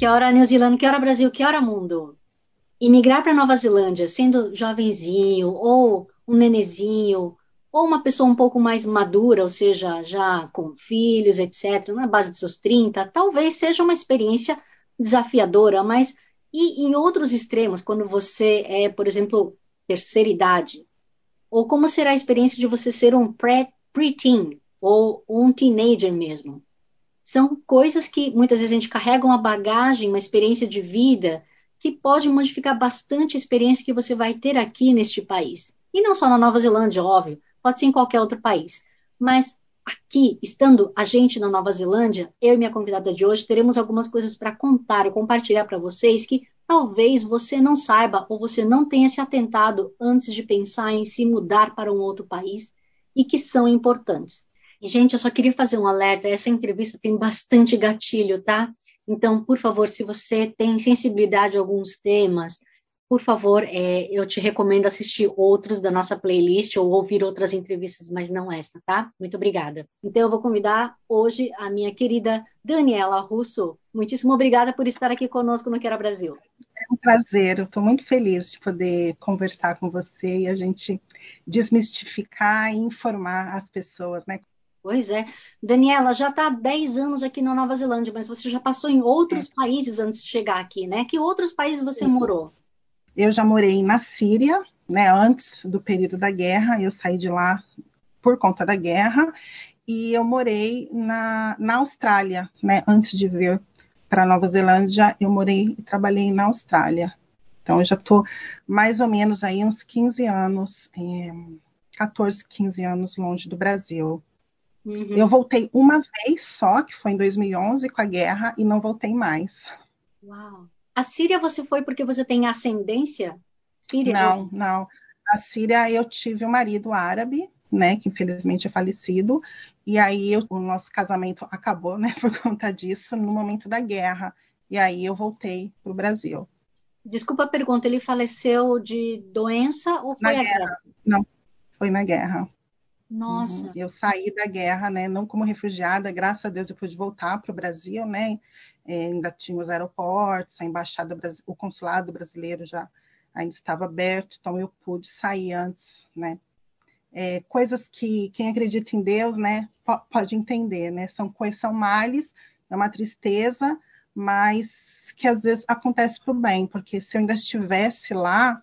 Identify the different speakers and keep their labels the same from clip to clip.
Speaker 1: Que hora New Zealand, que hora Brasil, que hora mundo. Imigrar para Nova Zelândia, sendo jovenzinho, ou um nenezinho, ou uma pessoa um pouco mais madura, ou seja, já com filhos, etc., na base dos seus 30, talvez seja uma experiência desafiadora, mas e em outros extremos, quando você é, por exemplo, terceira idade, ou como será a experiência de você ser um pre-teen, ou um teenager mesmo? São coisas que muitas vezes a gente carrega uma bagagem, uma experiência de vida que pode modificar bastante a experiência que você vai ter aqui neste país. E não só na Nova Zelândia, óbvio, pode ser em qualquer outro país. Mas aqui, estando a gente na Nova Zelândia, eu e minha convidada de hoje teremos algumas coisas para contar e compartilhar para vocês que talvez você não saiba ou você não tenha se atentado antes de pensar em se mudar para um outro país e que são importantes. E, gente, eu só queria fazer um alerta: essa entrevista tem bastante gatilho, tá? Então, por favor, se você tem sensibilidade a alguns temas, por favor, é, eu te recomendo assistir outros da nossa playlist ou ouvir outras entrevistas, mas não esta, tá? Muito obrigada. Então, eu vou convidar hoje a minha querida Daniela Russo. Muitíssimo obrigada por estar aqui conosco no Quero Brasil.
Speaker 2: É um prazer, eu estou muito feliz de poder conversar com você e a gente desmistificar e informar as pessoas, né?
Speaker 1: Pois é. Daniela, já está há 10 anos aqui na Nova Zelândia, mas você já passou em outros é. países antes de chegar aqui, né? Que outros países você Sim. morou?
Speaker 2: Eu já morei na Síria, né? Antes do período da guerra, eu saí de lá por conta da guerra, e eu morei na, na Austrália, né? Antes de vir para Nova Zelândia, eu morei e trabalhei na Austrália. Então, eu já estou mais ou menos aí uns 15 anos, é, 14, 15 anos longe do Brasil. Uhum. Eu voltei uma vez só, que foi em 2011 com a guerra, e não voltei mais.
Speaker 1: Uau! A Síria você foi porque você tem ascendência síria?
Speaker 2: Não, não. A Síria eu tive um marido árabe, né, que infelizmente é falecido, e aí eu, o nosso casamento acabou, né, por conta disso, no momento da guerra. E aí eu voltei para o Brasil.
Speaker 1: Desculpa a pergunta, ele faleceu de doença ou foi
Speaker 2: na guerra? guerra? Não, foi na guerra.
Speaker 1: Nossa.
Speaker 2: Uhum. Eu saí da guerra, né? Não como refugiada, graças a Deus eu pude voltar para o Brasil, né? É, ainda tinha os aeroportos, a embaixada, o consulado brasileiro já ainda estava aberto, então eu pude sair antes, né? É, coisas que quem acredita em Deus, né, pode entender, né? São coisas, são males, é uma tristeza, mas que às vezes acontece para o bem, porque se eu ainda estivesse lá,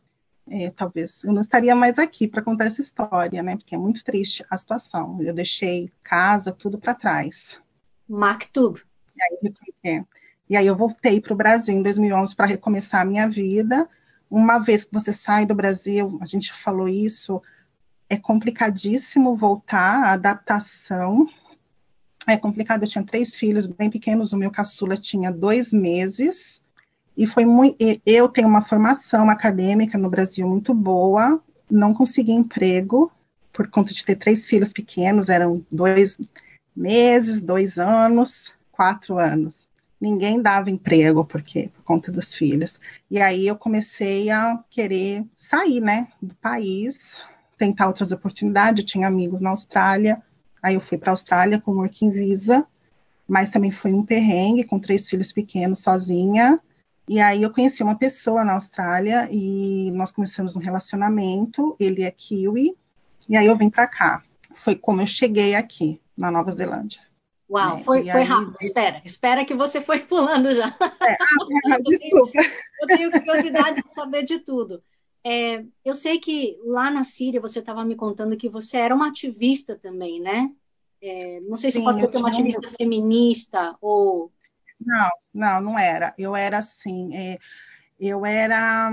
Speaker 2: é, talvez eu não estaria mais aqui para contar essa história, né? Porque é muito triste a situação. Eu deixei casa, tudo para trás.
Speaker 1: Maktub.
Speaker 2: E aí, é, e aí eu voltei para o Brasil em 2011 para recomeçar a minha vida. Uma vez que você sai do Brasil, a gente falou isso, é complicadíssimo voltar, a adaptação é complicado. Eu tinha três filhos bem pequenos, o meu caçula tinha dois meses e foi muito. Eu tenho uma formação acadêmica no Brasil muito boa, não consegui emprego por conta de ter três filhos pequenos, eram dois meses, dois anos, quatro anos. Ninguém dava emprego porque por conta dos filhos. E aí eu comecei a querer sair, né, do país, tentar outras oportunidades. Eu tinha amigos na Austrália, aí eu fui para a Austrália com working visa, mas também foi um perrengue com três filhos pequenos sozinha. E aí eu conheci uma pessoa na Austrália e nós começamos um relacionamento. Ele é kiwi e aí eu vim para cá. Foi como eu cheguei aqui na Nova Zelândia.
Speaker 1: Uau, é, foi, foi aí... rápido. Espera, espera que você foi pulando já. É,
Speaker 2: ah, desculpa.
Speaker 1: Eu tenho, eu tenho curiosidade de saber de tudo. É, eu sei que lá na Síria você estava me contando que você era uma ativista também, né? É, não sei se Sim, pode ser uma ativista feminista ou
Speaker 2: não, não, não era. Eu era assim, é, eu era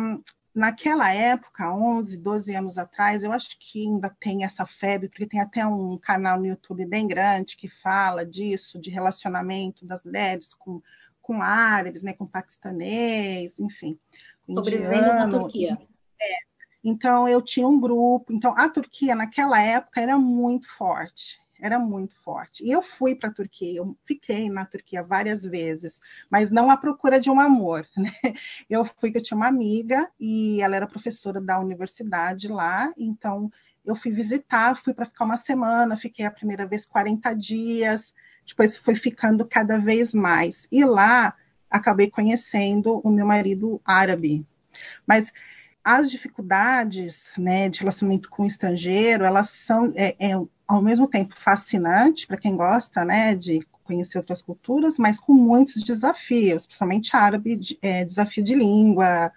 Speaker 2: naquela época, 11, 12 anos atrás, eu acho que ainda tem essa febre, porque tem até um canal no YouTube bem grande que fala disso, de relacionamento das mulheres com, com árabes, né, com paquistanês, enfim.
Speaker 1: Sobrevivendo na Turquia.
Speaker 2: É, então, eu tinha um grupo. Então, a Turquia, naquela época, era muito forte era muito forte. E eu fui para a Turquia, eu fiquei na Turquia várias vezes, mas não à procura de um amor. Né? Eu fui que eu tinha uma amiga e ela era professora da universidade lá, então eu fui visitar, fui para ficar uma semana, fiquei a primeira vez 40 dias, depois foi ficando cada vez mais. E lá acabei conhecendo o meu marido árabe. Mas as dificuldades né, de relacionamento com o estrangeiro, elas são é, é, ao mesmo tempo fascinante para quem gosta né, de conhecer outras culturas, mas com muitos desafios, principalmente árabe, de, é, desafio de língua,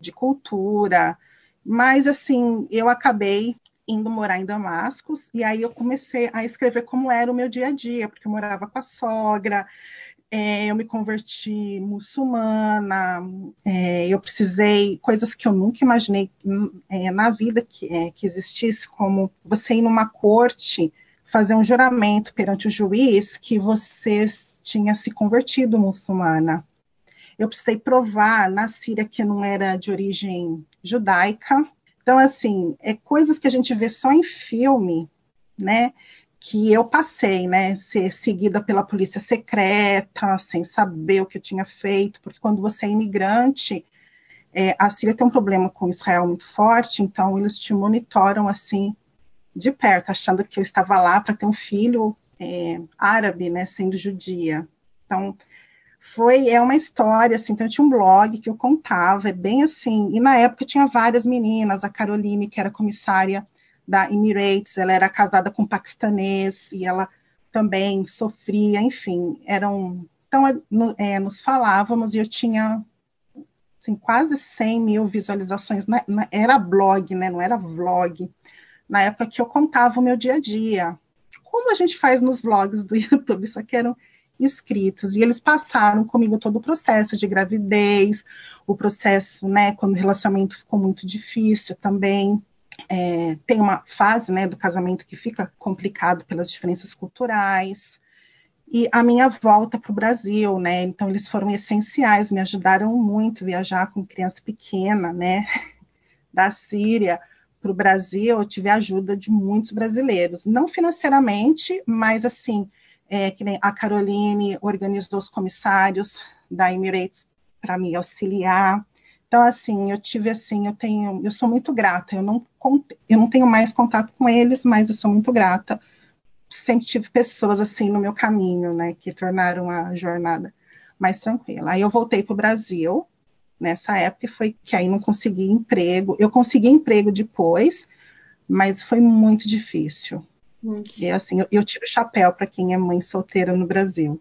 Speaker 2: de cultura. Mas, assim, eu acabei indo morar em Damascus, e aí eu comecei a escrever como era o meu dia a dia, porque eu morava com a sogra, é, eu me converti muçulmana, é, eu precisei, coisas que eu nunca imaginei é, na vida que, é, que existisse, como você ir numa corte, fazer um juramento perante o juiz que você tinha se convertido muçulmana. Eu precisei provar na Síria que não era de origem judaica. Então, assim, é coisas que a gente vê só em filme, né? Que eu passei, né, ser seguida pela polícia secreta, sem saber o que eu tinha feito, porque quando você é imigrante, é, a Síria tem um problema com Israel muito forte, então eles te monitoram assim de perto, achando que eu estava lá para ter um filho é, árabe, né, sendo judia. Então foi é uma história assim, então eu tinha um blog que eu contava, é bem assim, e na época tinha várias meninas, a Caroline que era comissária da Emirates, ela era casada com um paquistanês e ela também sofria, enfim, eram. Então, é, nos falávamos e eu tinha assim, quase 100 mil visualizações, na, na, era blog, né, não era vlog, na época que eu contava o meu dia a dia. Como a gente faz nos vlogs do YouTube, só que eram escritos, e eles passaram comigo todo o processo de gravidez, o processo, né, quando o relacionamento ficou muito difícil também, é, tem uma fase né, do casamento que fica complicado pelas diferenças culturais, e a minha volta para o Brasil, né? Então eles foram essenciais, me ajudaram muito viajar com criança pequena, né? Da Síria para o Brasil, eu tive a ajuda de muitos brasileiros, não financeiramente, mas assim, é, que nem a Caroline organizou os comissários da Emirates para me auxiliar. Então, assim, eu tive assim, eu tenho, eu sou muito grata. Eu não, eu não tenho mais contato com eles, mas eu sou muito grata. Sempre tive pessoas assim no meu caminho, né, que tornaram a jornada mais tranquila. Aí eu voltei para o Brasil nessa época e foi que aí não consegui emprego. Eu consegui emprego depois, mas foi muito difícil. Hum. E assim, eu, eu tiro o chapéu para quem é mãe solteira no Brasil.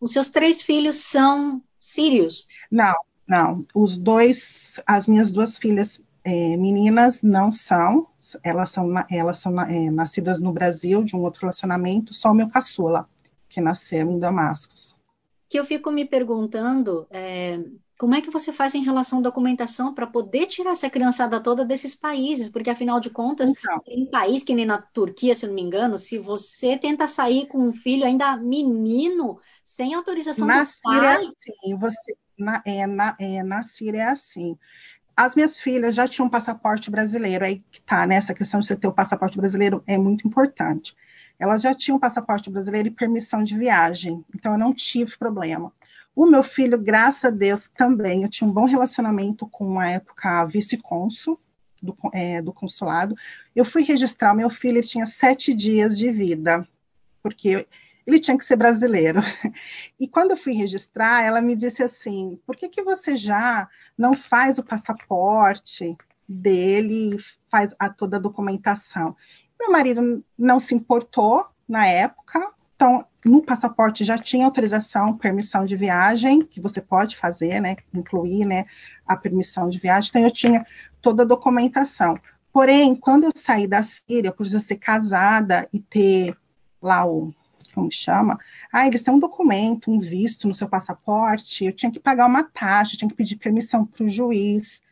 Speaker 1: Os seus três filhos são sírios?
Speaker 2: Não, não, os dois, as minhas duas filhas é, meninas não são, elas são, elas são é, nascidas no Brasil, de um outro relacionamento, só o meu caçula, que nasceu em Damascus.
Speaker 1: Que eu fico me perguntando, é, como é que você faz em relação à documentação para poder tirar essa criançada toda desses países? Porque, afinal de contas, então, em um país que nem na Turquia, se eu não me engano, se você tenta sair com um filho ainda menino, sem autorização
Speaker 2: na
Speaker 1: do
Speaker 2: pai... Síria, sim, você na, é, na, é, na Síria é assim. As minhas filhas já tinham passaporte brasileiro, aí que tá, né? Essa questão de você ter o passaporte brasileiro é muito importante. Elas já tinham passaporte brasileiro e permissão de viagem, então eu não tive problema. O meu filho, graças a Deus, também, eu tinha um bom relacionamento com a época vice-cônsul do, é, do consulado. Eu fui registrar o meu filho, ele tinha sete dias de vida, porque ele tinha que ser brasileiro. E quando eu fui registrar, ela me disse assim: por que, que você já não faz o passaporte dele, faz a, toda a documentação? Meu marido não se importou na época, então no passaporte já tinha autorização, permissão de viagem, que você pode fazer, né, incluir, né, a permissão de viagem, então eu tinha toda a documentação. Porém, quando eu saí da Síria, por ser casada e ter lá o como chama, ah, eles têm um documento, um visto no seu passaporte, eu tinha que pagar uma taxa, eu tinha que pedir permissão para o juiz.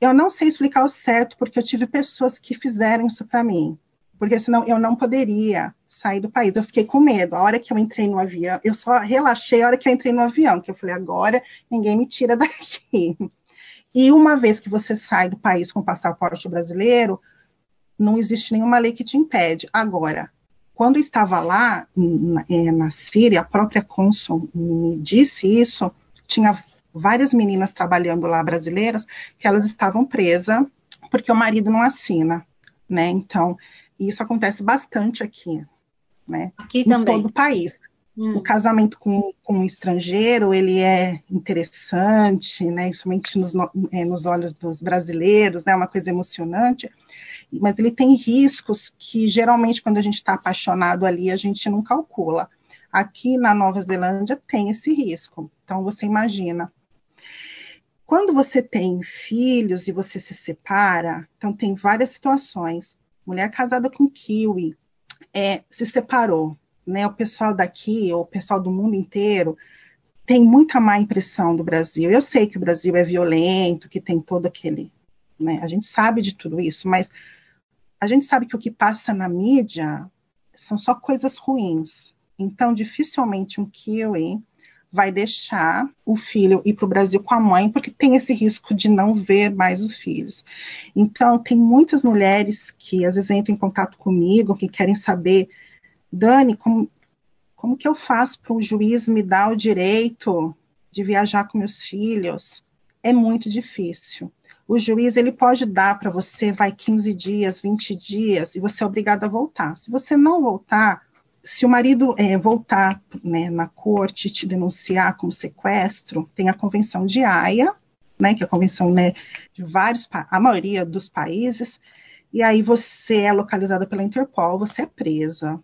Speaker 2: Eu não sei explicar o certo, porque eu tive pessoas que fizeram isso para mim. Porque senão eu não poderia sair do país. Eu fiquei com medo. A hora que eu entrei no avião, eu só relaxei a hora que eu entrei no avião, que eu falei, agora ninguém me tira daqui. E uma vez que você sai do país com passaporte brasileiro, não existe nenhuma lei que te impede. Agora, quando estava lá na, é, na Síria, a própria cônsul me disse isso, tinha várias meninas trabalhando lá brasileiras que elas estavam presas porque o marido não assina, né? Então, isso acontece bastante aqui, né?
Speaker 1: Aqui em também.
Speaker 2: todo o país. Hum. O casamento com, com um estrangeiro, ele é interessante, né? Somente nos, é, nos olhos dos brasileiros, né? É uma coisa emocionante mas ele tem riscos que geralmente quando a gente está apaixonado ali a gente não calcula. Aqui na Nova Zelândia tem esse risco. Então você imagina. Quando você tem filhos e você se separa, então tem várias situações. Mulher casada com kiwi é, se separou, né? O pessoal daqui, ou o pessoal do mundo inteiro, tem muita má impressão do Brasil. Eu sei que o Brasil é violento, que tem todo aquele. Né? A gente sabe de tudo isso, mas a gente sabe que o que passa na mídia são só coisas ruins. Então, dificilmente um kiwi vai deixar o filho ir para o Brasil com a mãe, porque tem esse risco de não ver mais os filhos. Então, tem muitas mulheres que às vezes entram em contato comigo, que querem saber, Dani, como, como que eu faço para um juiz me dar o direito de viajar com meus filhos? É muito difícil o juiz ele pode dar para você, vai 15 dias, 20 dias, e você é obrigado a voltar. Se você não voltar, se o marido é, voltar né, na corte te denunciar como sequestro, tem a convenção de Haia, né, que é a convenção né, de vários, a maioria dos países, e aí você é localizada pela Interpol, você é presa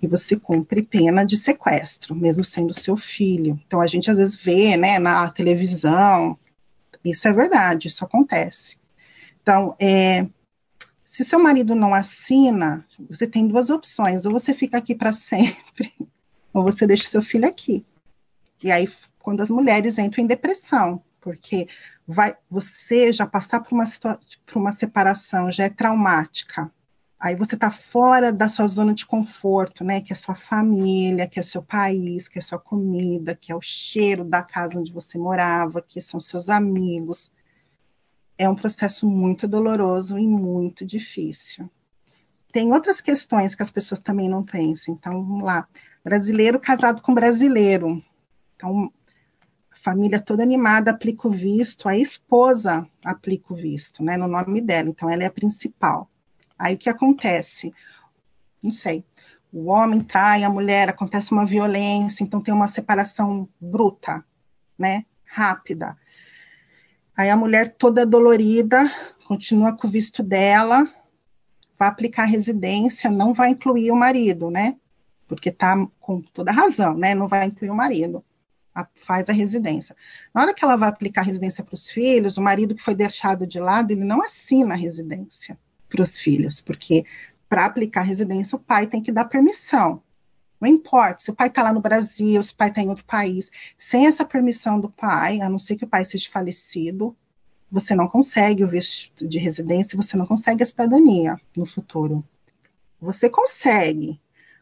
Speaker 2: e você cumpre pena de sequestro, mesmo sendo seu filho. Então a gente às vezes vê, né, na televisão, isso é verdade, isso acontece. Então, é, se seu marido não assina, você tem duas opções: ou você fica aqui para sempre, ou você deixa seu filho aqui. E aí, quando as mulheres entram em depressão, porque vai, você já passar por uma, por uma separação já é traumática. Aí você está fora da sua zona de conforto, né? Que é sua família, que é seu país, que é sua comida, que é o cheiro da casa onde você morava, que são seus amigos. É um processo muito doloroso e muito difícil. Tem outras questões que as pessoas também não pensam. Então, vamos lá. Brasileiro casado com brasileiro. Então, a família toda animada aplica o visto, a esposa aplica o visto, né? No nome dela. Então, ela é a principal. Aí o que acontece? Não sei. O homem trai a mulher, acontece uma violência, então tem uma separação bruta, né? Rápida. Aí a mulher toda dolorida, continua com o visto dela, vai aplicar residência, não vai incluir o marido, né? Porque tá com toda razão, né? Não vai incluir o marido. A, faz a residência. Na hora que ela vai aplicar residência para os filhos, o marido que foi deixado de lado, ele não assina a residência para os filhos, porque para aplicar residência o pai tem que dar permissão. Não importa se o pai está lá no Brasil, se o pai está em outro país, sem essa permissão do pai, a não ser que o pai seja falecido, você não consegue o visto de residência, você não consegue a cidadania no futuro. Você consegue,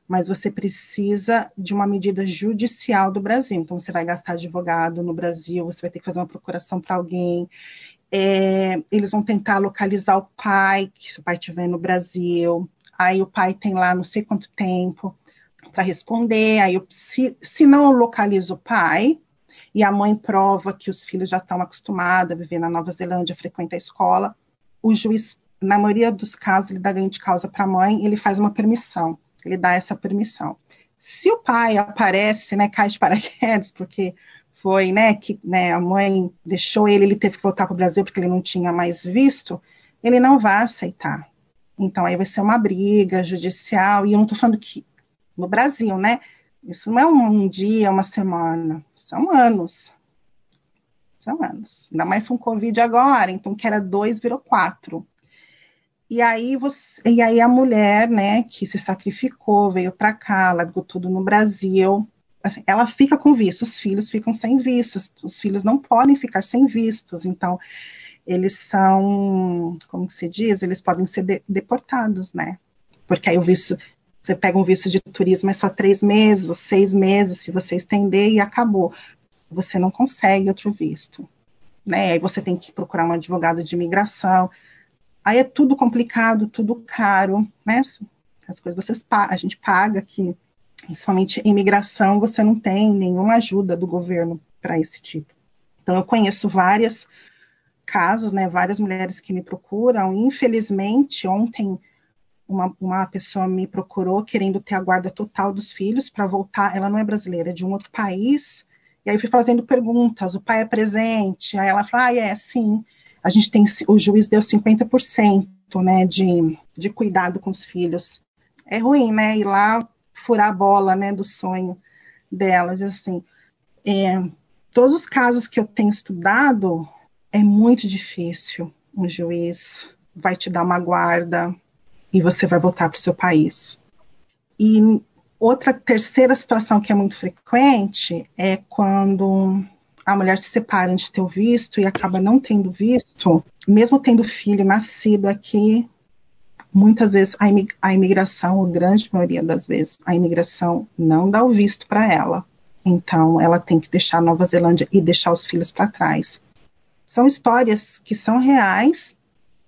Speaker 2: mas você precisa de uma medida judicial do Brasil. Então, você vai gastar advogado no Brasil, você vai ter que fazer uma procuração para alguém. É, eles vão tentar localizar o pai, que se o pai estiver no Brasil. Aí o pai tem lá não sei quanto tempo para responder. Aí, eu, se, se não localiza o pai, e a mãe prova que os filhos já estão acostumados a viver na Nova Zelândia, frequentam a escola, o juiz, na maioria dos casos, ele dá ganho de causa para a mãe, ele faz uma permissão, ele dá essa permissão. Se o pai aparece, né, cai de paraquedas, porque foi, né, que né, a mãe deixou ele, ele teve que voltar para o Brasil porque ele não tinha mais visto, ele não vai aceitar. Então aí vai ser uma briga judicial, e eu não estou falando que no Brasil, né? Isso não é um, dia, uma semana, são anos. São anos. Ainda mais com Covid agora, então que era dois, virou quatro. E aí, você, e aí a mulher, né, que se sacrificou, veio para cá, largou tudo no Brasil, assim, ela fica com visto, os filhos ficam sem vistos, os filhos não podem ficar sem vistos, então eles são, como se diz, eles podem ser de, deportados, né? Porque aí o visto, você pega um visto de turismo é só três meses ou seis meses, se você estender e acabou. Você não consegue outro visto, né? Aí você tem que procurar um advogado de imigração. Aí é tudo complicado, tudo caro, né? As coisas vocês a gente paga aqui, principalmente imigração, você não tem nenhuma ajuda do governo para esse tipo. Então eu conheço várias casos, né, várias mulheres que me procuram. Infelizmente, ontem uma, uma pessoa me procurou querendo ter a guarda total dos filhos para voltar. Ela não é brasileira, é de um outro país. E aí fui fazendo perguntas: o pai é presente? Aí ela falou: ah, é, sim. A gente tem, o juiz deu 50% né, de, de cuidado com os filhos. É ruim, né? Ir lá furar a bola né, do sonho delas. Assim, é, todos os casos que eu tenho estudado, é muito difícil. Um juiz vai te dar uma guarda e você vai voltar para o seu país. E outra terceira situação que é muito frequente é quando a mulher se separa de ter o visto e acaba não tendo visto, mesmo tendo filho nascido aqui, muitas vezes a imigração, ou grande maioria das vezes, a imigração não dá o visto para ela. Então, ela tem que deixar a Nova Zelândia e deixar os filhos para trás. São histórias que são reais,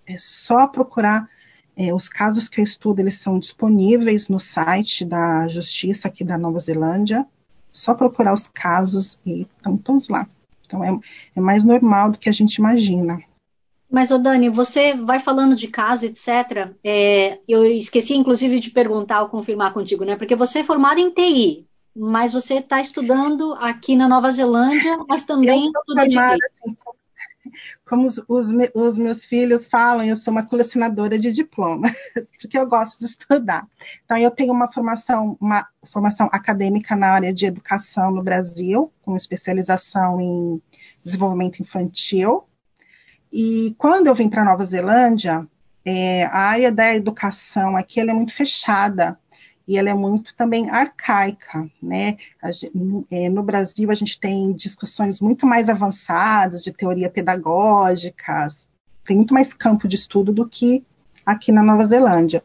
Speaker 2: é só procurar. É, os casos que eu estudo, eles são disponíveis no site da Justiça aqui da Nova Zelândia. Só procurar os casos e estão todos lá. Então, é, é mais normal do que a gente imagina.
Speaker 1: Mas, ô Dani, você vai falando de caso, etc. É, eu esqueci, inclusive, de perguntar ou confirmar contigo, né? Porque você é formada em TI, mas você está estudando aqui na Nova Zelândia, mas também estuda.
Speaker 2: Assim, como os, os, os, meus filhos falam, eu sou uma colecionadora de diplomas, porque eu gosto de estudar. Então, eu tenho uma formação, uma formação acadêmica na área de educação no Brasil, com especialização em desenvolvimento infantil. E quando eu vim para Nova Zelândia, é, a área da educação aqui é muito fechada e ela é muito também arcaica, né? É, no Brasil a gente tem discussões muito mais avançadas de teoria pedagógica, tem muito mais campo de estudo do que aqui na Nova Zelândia.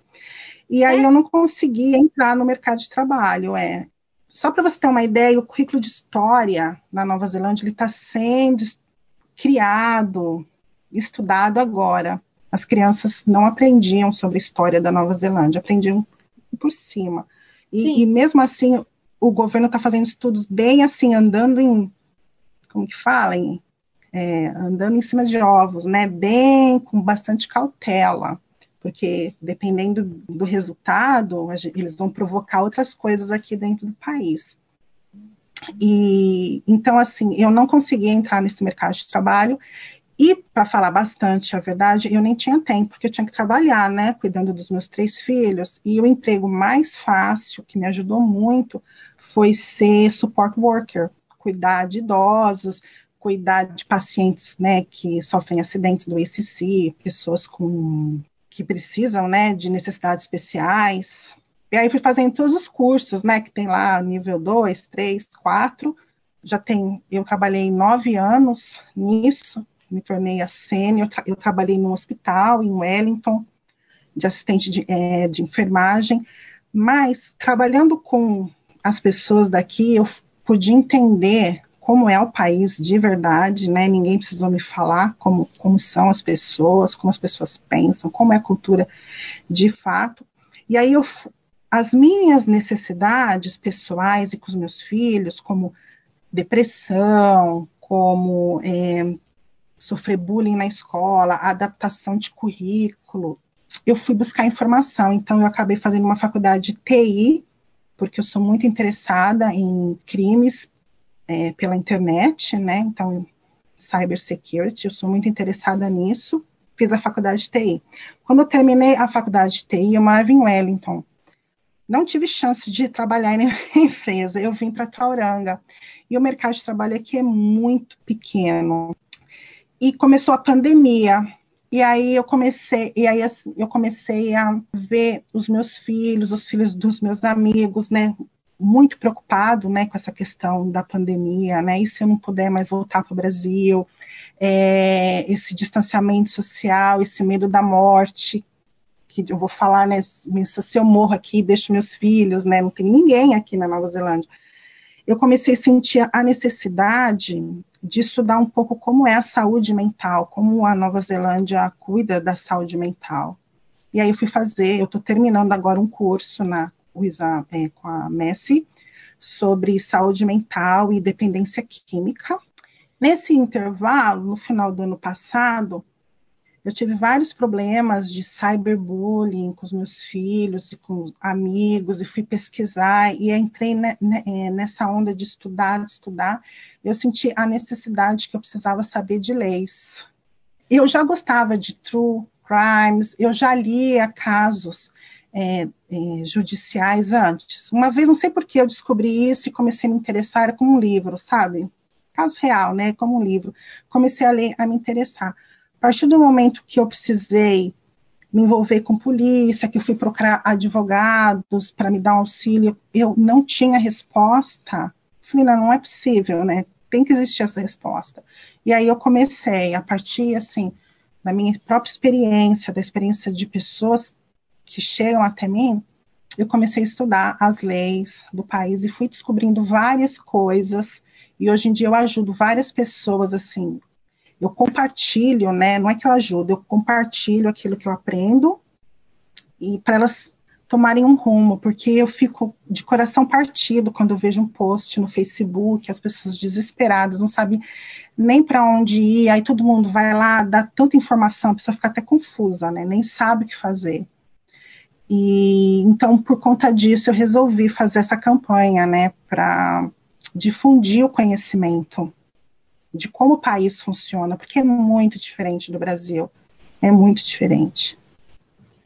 Speaker 2: E aí eu não consegui entrar no mercado de trabalho, é. Só para você ter uma ideia, o currículo de história na Nova Zelândia ele está sendo criado, estudado agora. As crianças não aprendiam sobre a história da Nova Zelândia, aprendiam por cima. E, e mesmo assim, o governo está fazendo estudos bem assim, andando em, como que fala, em, é, andando em cima de ovos, né? Bem com bastante cautela, porque dependendo do resultado, eles vão provocar outras coisas aqui dentro do país. E então, assim, eu não consegui entrar nesse mercado de trabalho. E, para falar bastante a verdade, eu nem tinha tempo, porque eu tinha que trabalhar, né, cuidando dos meus três filhos. E o emprego mais fácil, que me ajudou muito, foi ser support worker, cuidar de idosos, cuidar de pacientes, né, que sofrem acidentes do ECC, pessoas com que precisam, né, de necessidades especiais. E aí fui fazendo todos os cursos, né, que tem lá nível 2, 3, 4. Já tem, eu trabalhei nove anos nisso, me tornei a sênior, eu trabalhei num hospital em Wellington, de assistente de, é, de enfermagem, mas trabalhando com as pessoas daqui, eu pude entender como é o país de verdade, né? Ninguém precisou me falar como, como são as pessoas, como as pessoas pensam, como é a cultura de fato. E aí eu, as minhas necessidades pessoais e com os meus filhos, como depressão, como é, sofrer bullying na escola, adaptação de currículo. Eu fui buscar informação, então eu acabei fazendo uma faculdade de TI, porque eu sou muito interessada em crimes é, pela internet, né? Então, cybersecurity, eu sou muito interessada nisso. Fiz a faculdade de TI. Quando eu terminei a faculdade de TI, eu morava em Wellington. Não tive chance de trabalhar em empresa. Eu vim para Tauranga. E o mercado de trabalho aqui é muito pequeno e começou a pandemia. E aí eu comecei, e aí assim, eu comecei a ver os meus filhos, os filhos dos meus amigos, né, muito preocupado, né, com essa questão da pandemia, né, e se eu não puder mais voltar para o Brasil, é, esse distanciamento social, esse medo da morte, que eu vou falar, né, se eu morro aqui, deixo meus filhos, né, não tem ninguém aqui na Nova Zelândia. Eu comecei a sentir a necessidade de estudar um pouco como é a saúde mental, como a Nova Zelândia cuida da saúde mental. E aí eu fui fazer, eu estou terminando agora um curso na é, com a Messi sobre saúde mental e dependência química. Nesse intervalo, no final do ano passado, eu tive vários problemas de cyberbullying com os meus filhos e com amigos, e fui pesquisar, e entrei é, nessa onda de estudar, de estudar. Eu senti a necessidade que eu precisava saber de leis. Eu já gostava de true crimes, eu já lia casos é, é, judiciais antes. Uma vez, não sei por que eu descobri isso e comecei a me interessar com um livro, sabe? Caso real, né? Como um livro. Comecei a ler, a me interessar. A partir do momento que eu precisei me envolver com polícia, que eu fui procurar advogados para me dar um auxílio, eu não tinha resposta. Falei, não, não é possível, né? Tem que existir essa resposta. E aí eu comecei, a partir, assim, da minha própria experiência, da experiência de pessoas que chegam até mim, eu comecei a estudar as leis do país e fui descobrindo várias coisas. E hoje em dia eu ajudo várias pessoas assim. Eu compartilho, né? Não é que eu ajudo, eu compartilho aquilo que eu aprendo e para elas tomarem um rumo, porque eu fico de coração partido quando eu vejo um post no Facebook, as pessoas desesperadas, não sabem nem para onde ir, aí todo mundo vai lá, dá tanta informação, a pessoa fica até confusa, né? Nem sabe o que fazer. E então, por conta disso, eu resolvi fazer essa campanha, né, para difundir o conhecimento de como o país funciona, porque é muito diferente do Brasil. É muito diferente.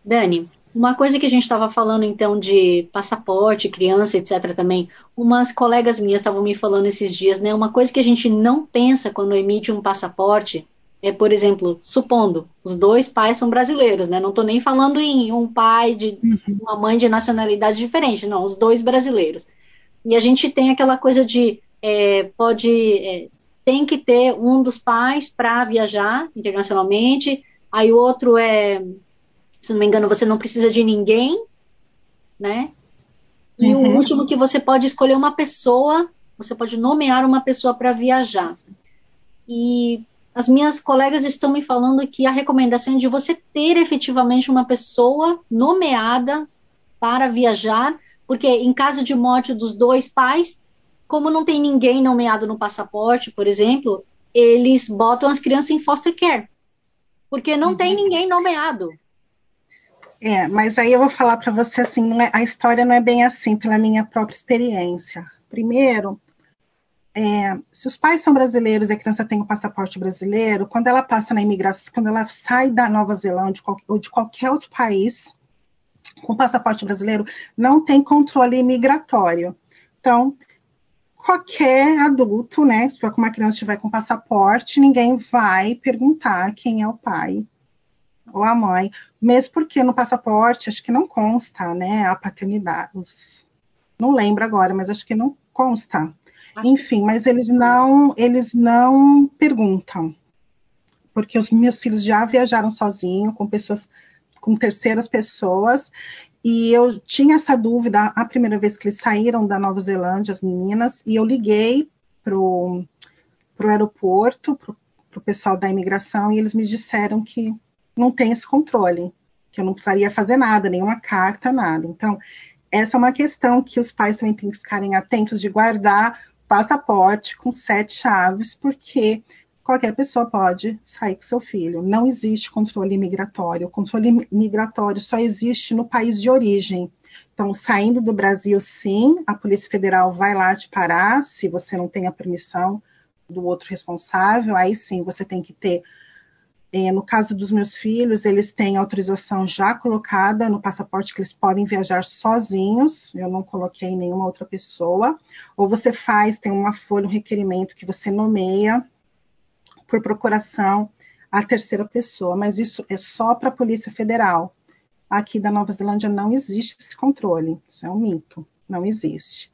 Speaker 1: Dani, uma coisa que a gente estava falando então de passaporte, criança, etc. também, umas colegas minhas estavam me falando esses dias, né? Uma coisa que a gente não pensa quando emite um passaporte é, por exemplo, supondo, os dois pais são brasileiros, né? Não estou nem falando em um pai de uhum. uma mãe de nacionalidade diferente, não, os dois brasileiros. E a gente tem aquela coisa de é, pode é, tem que ter um dos pais para viajar internacionalmente, aí o outro é se não me engano, você não precisa de ninguém, né? E uhum. o último que você pode escolher uma pessoa, você pode nomear uma pessoa para viajar. E as minhas colegas estão me falando que a recomendação é de você ter efetivamente uma pessoa nomeada para viajar, porque em caso de morte dos dois pais, como não tem ninguém nomeado no passaporte, por exemplo, eles botam as crianças em foster care, porque não uhum. tem ninguém nomeado.
Speaker 2: É, mas aí eu vou falar para você assim, é, a história não é bem assim, pela minha própria experiência. Primeiro, é, se os pais são brasileiros e a criança tem o um passaporte brasileiro, quando ela passa na imigração, quando ela sai da Nova Zelândia ou de qualquer outro país com passaporte brasileiro, não tem controle imigratório. Então, qualquer adulto, né, se for com uma criança estiver com passaporte, ninguém vai perguntar quem é o pai ou a mãe, mesmo porque no passaporte acho que não consta, né, a paternidade. Não lembro agora, mas acho que não consta. Ah. Enfim, mas eles não, eles não perguntam. Porque os meus filhos já viajaram sozinhos com pessoas com terceiras pessoas, e eu tinha essa dúvida a primeira vez que eles saíram da Nova Zelândia, as meninas, e eu liguei pro pro aeroporto, pro, pro pessoal da imigração, e eles me disseram que não tem esse controle, que eu não precisaria fazer nada, nenhuma carta, nada. Então, essa é uma questão que os pais também têm que ficarem atentos de guardar passaporte com sete chaves, porque qualquer pessoa pode sair com seu filho. Não existe controle migratório. O controle migratório só existe no país de origem. Então, saindo do Brasil, sim, a Polícia Federal vai lá te parar, se você não tem a permissão do outro responsável, aí sim você tem que ter é, no caso dos meus filhos, eles têm autorização já colocada no passaporte que eles podem viajar sozinhos, eu não coloquei nenhuma outra pessoa. Ou você faz, tem uma folha, um requerimento que você nomeia por procuração a terceira pessoa, mas isso é só para a Polícia Federal. Aqui da Nova Zelândia não existe esse controle, isso é um mito, não existe.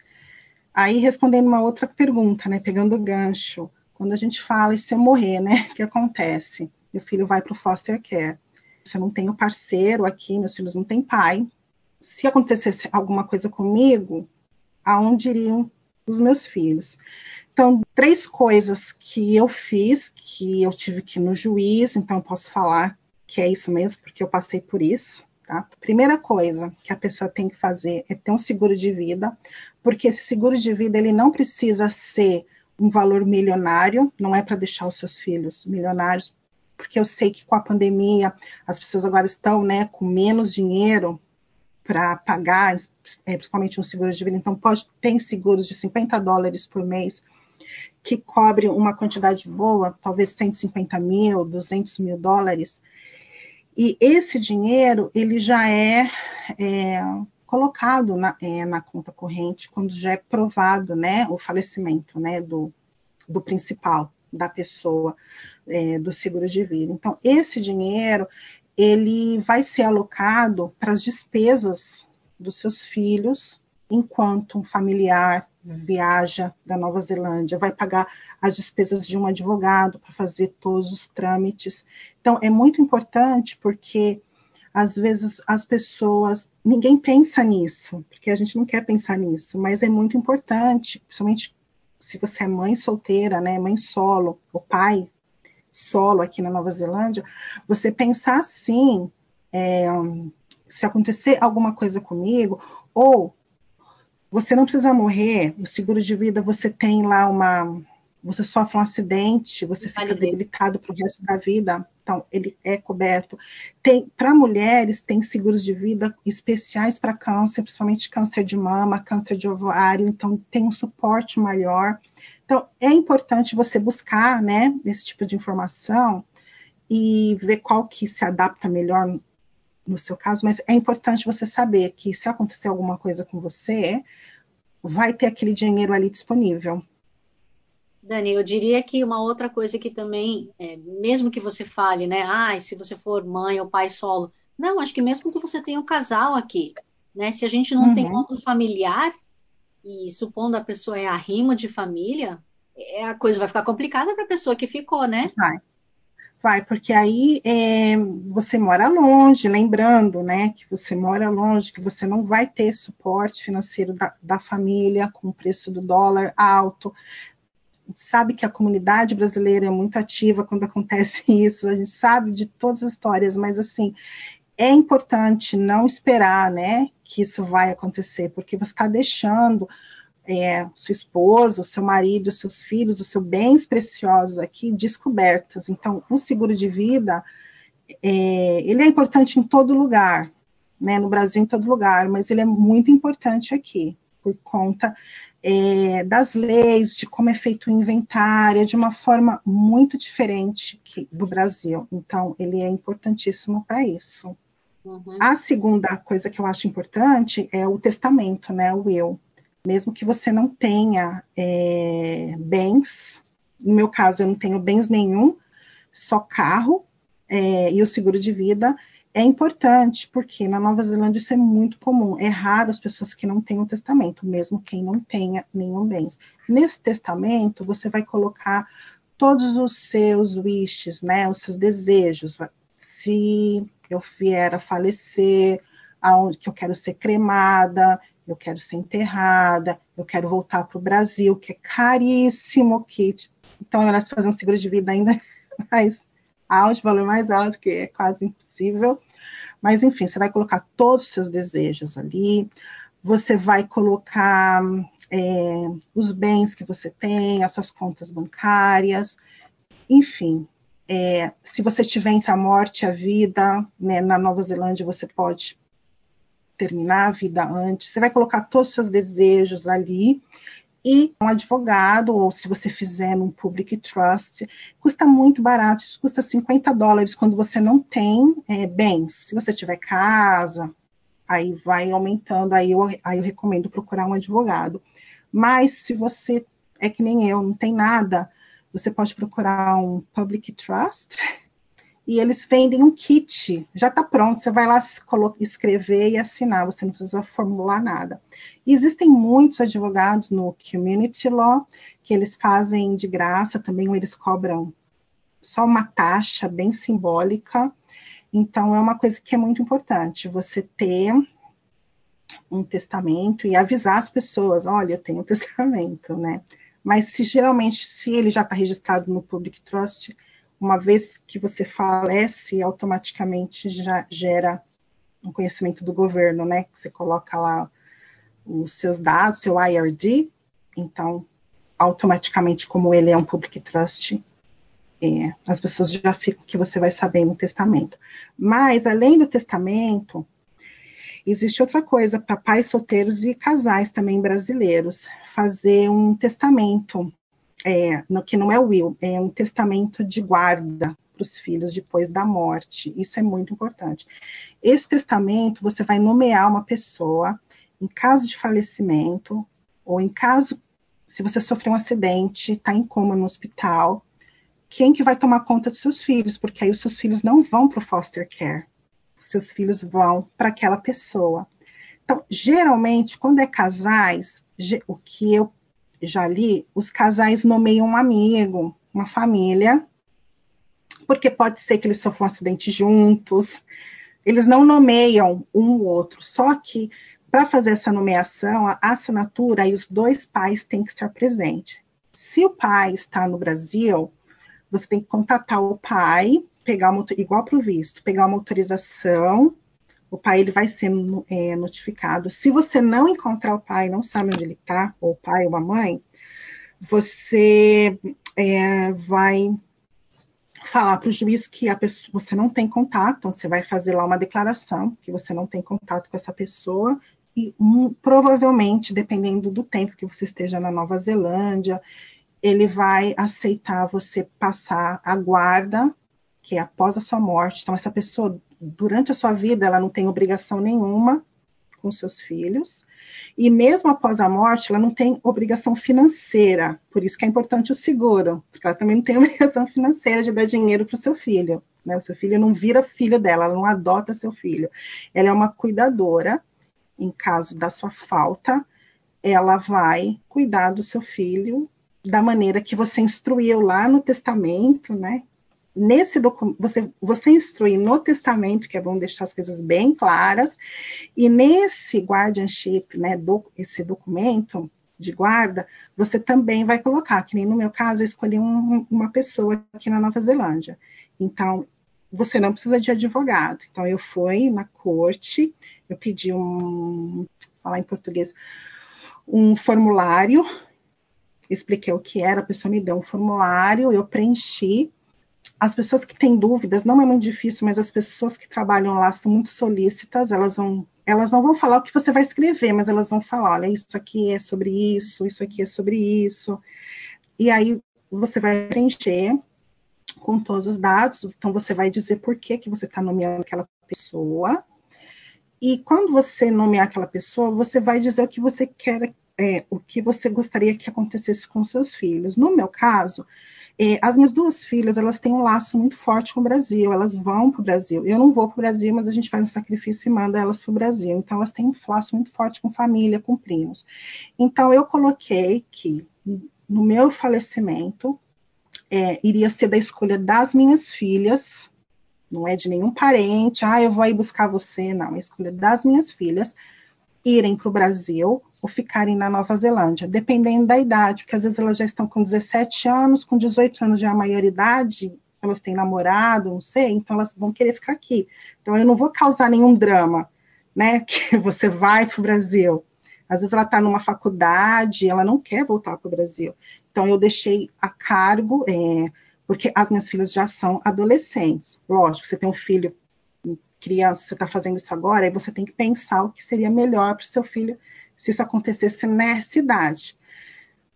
Speaker 2: Aí, respondendo uma outra pergunta, né, pegando o gancho, quando a gente fala e se eu morrer, né, o que acontece? Meu filho vai para o foster care. Se eu não tenho parceiro aqui, meus filhos não têm pai. Se acontecesse alguma coisa comigo, aonde iriam os meus filhos? Então, três coisas que eu fiz, que eu tive que ir no juiz, então posso falar que é isso mesmo, porque eu passei por isso. Tá? Primeira coisa que a pessoa tem que fazer é ter um seguro de vida, porque esse seguro de vida ele não precisa ser um valor milionário, não é para deixar os seus filhos milionários, porque eu sei que com a pandemia as pessoas agora estão né, com menos dinheiro para pagar, é, principalmente um seguro de vida, então pode ter seguros de 50 dólares por mês que cobre uma quantidade boa, talvez 150 mil, 200 mil dólares, e esse dinheiro, ele já é, é colocado na, é, na, conta corrente quando já é provado, né, o falecimento, né, do, do principal, da pessoa, é, do seguro de vida. Então, esse dinheiro, ele vai ser alocado para as despesas dos seus filhos, enquanto um familiar viaja da Nova Zelândia, vai pagar as despesas de um advogado para fazer todos os trâmites. Então, é muito importante porque às vezes as pessoas, ninguém pensa nisso, porque a gente não quer pensar nisso, mas é muito importante, principalmente se você é mãe solteira, né, mãe solo, ou pai solo aqui na Nova Zelândia, você pensar assim, é, se acontecer alguma coisa comigo, ou você não precisa morrer, o seguro de vida você tem lá uma. Você sofre um acidente, você fica debilitado para o resto da vida, então ele é coberto. Tem para mulheres tem seguros de vida especiais para câncer, principalmente câncer de mama, câncer de ovário, então tem um suporte maior. Então é importante você buscar, né, esse tipo de informação e ver qual que se adapta melhor no seu caso, mas é importante você saber que se acontecer alguma coisa com você, vai ter aquele dinheiro ali disponível.
Speaker 1: Dani, eu diria que uma outra coisa que também, é, mesmo que você fale, né, ah, se você for mãe ou pai solo, não, acho que mesmo que você tenha um casal aqui, né, se a gente não uhum. tem outro familiar, e supondo a pessoa é arrimo de família, é, a coisa vai ficar complicada para a pessoa que ficou, né?
Speaker 2: Vai. Vai, porque aí é, você mora longe, lembrando, né, que você mora longe, que você não vai ter suporte financeiro da, da família com o preço do dólar alto. Sabe que a comunidade brasileira é muito ativa quando acontece isso, a gente sabe de todas as histórias, mas assim, é importante não esperar, né, que isso vai acontecer, porque você está deixando é, sua esposa, o seu marido, os seus filhos, os seus bens preciosos aqui descobertos. Então, o seguro de vida, é, ele é importante em todo lugar, né, no Brasil em todo lugar, mas ele é muito importante aqui, por conta é, das leis, de como é feito o inventário, de uma forma muito diferente que, do Brasil. Então, ele é importantíssimo para isso. Uhum. A segunda coisa que eu acho importante é o testamento, né, o will mesmo que você não tenha é, bens, no meu caso eu não tenho bens nenhum, só carro é, e o seguro de vida é importante, porque na Nova Zelândia isso é muito comum. É raro as pessoas que não têm um testamento, mesmo quem não tenha nenhum bens. Nesse testamento, você vai colocar todos os seus wishes, né, os seus desejos. Se eu vier a falecer, aonde que eu quero ser cremada, eu quero ser enterrada, eu quero voltar para o Brasil, que é caríssimo kit. Então, é se fazer um seguro de vida ainda mais alto, valor mais alto, que é quase impossível. Mas, enfim, você vai colocar todos os seus desejos ali, você vai colocar é, os bens que você tem, as suas contas bancárias, enfim. É, se você tiver entre a morte e a vida, né, na Nova Zelândia você pode terminar a vida antes, você vai colocar todos os seus desejos ali. E um advogado, ou se você fizer num public trust, custa muito barato, isso custa 50 dólares quando você não tem é, bens. Se você tiver casa, aí vai aumentando, aí eu, aí eu recomendo procurar um advogado. Mas se você é que nem eu, não tem nada, você pode procurar um public trust e eles vendem um kit, já está pronto, você vai lá escrever e assinar, você não precisa formular nada. E existem muitos advogados no Community Law que eles fazem de graça, também eles cobram só uma taxa bem simbólica. Então, é uma coisa que é muito importante, você ter um testamento e avisar as pessoas, olha, eu tenho um testamento, né? Mas se geralmente, se ele já está registrado no Public Trust, uma vez que você falece, automaticamente já gera um conhecimento do governo, né? Você coloca lá os seus dados, seu IRD, então, automaticamente, como ele é um public trust, é, as pessoas já ficam que você vai saber no testamento. Mas, além do testamento, existe outra coisa para pais solteiros e casais também brasileiros, fazer um testamento é, no, que não é will, é um testamento de guarda para os filhos depois da morte. Isso é muito importante. Esse testamento você vai nomear uma pessoa em caso de falecimento ou em caso se você sofreu um acidente, está em coma no hospital, quem que vai tomar conta dos seus filhos? Porque aí os seus filhos não vão para o foster care. Os seus filhos vão para aquela pessoa. Então, geralmente, quando é casais, o que eu já li, os casais nomeiam um amigo, uma família, porque pode ser que eles sofram um acidente juntos. Eles não nomeiam um ou outro, só que para fazer essa nomeação, a assinatura e os dois pais têm que estar presentes. Se o pai está no Brasil, você tem que contatar o pai, pegar uma, igual para o visto, pegar uma autorização o pai ele vai ser é, notificado. Se você não encontrar o pai, não sabe onde ele está, ou o pai ou a mãe, você é, vai falar para o juiz que pessoa, você não tem contato, então você vai fazer lá uma declaração que você não tem contato com essa pessoa e um, provavelmente, dependendo do tempo que você esteja na Nova Zelândia, ele vai aceitar você passar a guarda, que é após a sua morte. Então, essa pessoa durante a sua vida, ela não tem obrigação nenhuma com seus filhos, e mesmo após a morte, ela não tem obrigação financeira, por isso que é importante o seguro, porque ela também não tem obrigação financeira de dar dinheiro para o seu filho. Né? O seu filho não vira filho dela, ela não adota seu filho. Ela é uma cuidadora, em caso da sua falta, ela vai cuidar do seu filho da maneira que você instruiu lá no testamento, né? Nesse documento, você, você instrui no testamento, que é bom deixar as coisas bem claras, e nesse guardianship, né, do, esse documento de guarda, você também vai colocar, que nem no meu caso, eu escolhi um, uma pessoa aqui na Nova Zelândia. Então, você não precisa de advogado. Então, eu fui na corte, eu pedi um, falar em português, um formulário, expliquei o que era, a pessoa me deu um formulário, eu preenchi, as pessoas que têm dúvidas, não é muito difícil, mas as pessoas que trabalham lá são muito solícitas, elas vão, elas não vão falar o que você vai escrever, mas elas vão falar, olha, isso aqui é sobre isso, isso aqui é sobre isso. E aí você vai preencher com todos os dados, então você vai dizer por que, que você está nomeando aquela pessoa. E quando você nomear aquela pessoa, você vai dizer o que você quer, é, o que você gostaria que acontecesse com seus filhos. No meu caso, é, as minhas duas filhas, elas têm um laço muito forte com o Brasil, elas vão para o Brasil. Eu não vou para o Brasil, mas a gente faz um sacrifício e manda elas para o Brasil. Então, elas têm um laço muito forte com família, com primos. Então, eu coloquei que no meu falecimento é, iria ser da escolha das minhas filhas, não é de nenhum parente, ah, eu vou aí buscar você, não, é a escolha das minhas filhas irem para o Brasil ou ficarem na Nova Zelândia, dependendo da idade, porque às vezes elas já estão com 17 anos, com 18 anos já é a maioridade, elas têm namorado, não sei, então elas vão querer ficar aqui. Então eu não vou causar nenhum drama, né, que você vai para o Brasil. Às vezes ela está numa faculdade, ela não quer voltar para o Brasil. Então eu deixei a cargo, é, porque as minhas filhas já são adolescentes. Lógico, você tem um filho criança, você está fazendo isso agora, aí você tem que pensar o que seria melhor para o seu filho se isso acontecesse nessa idade.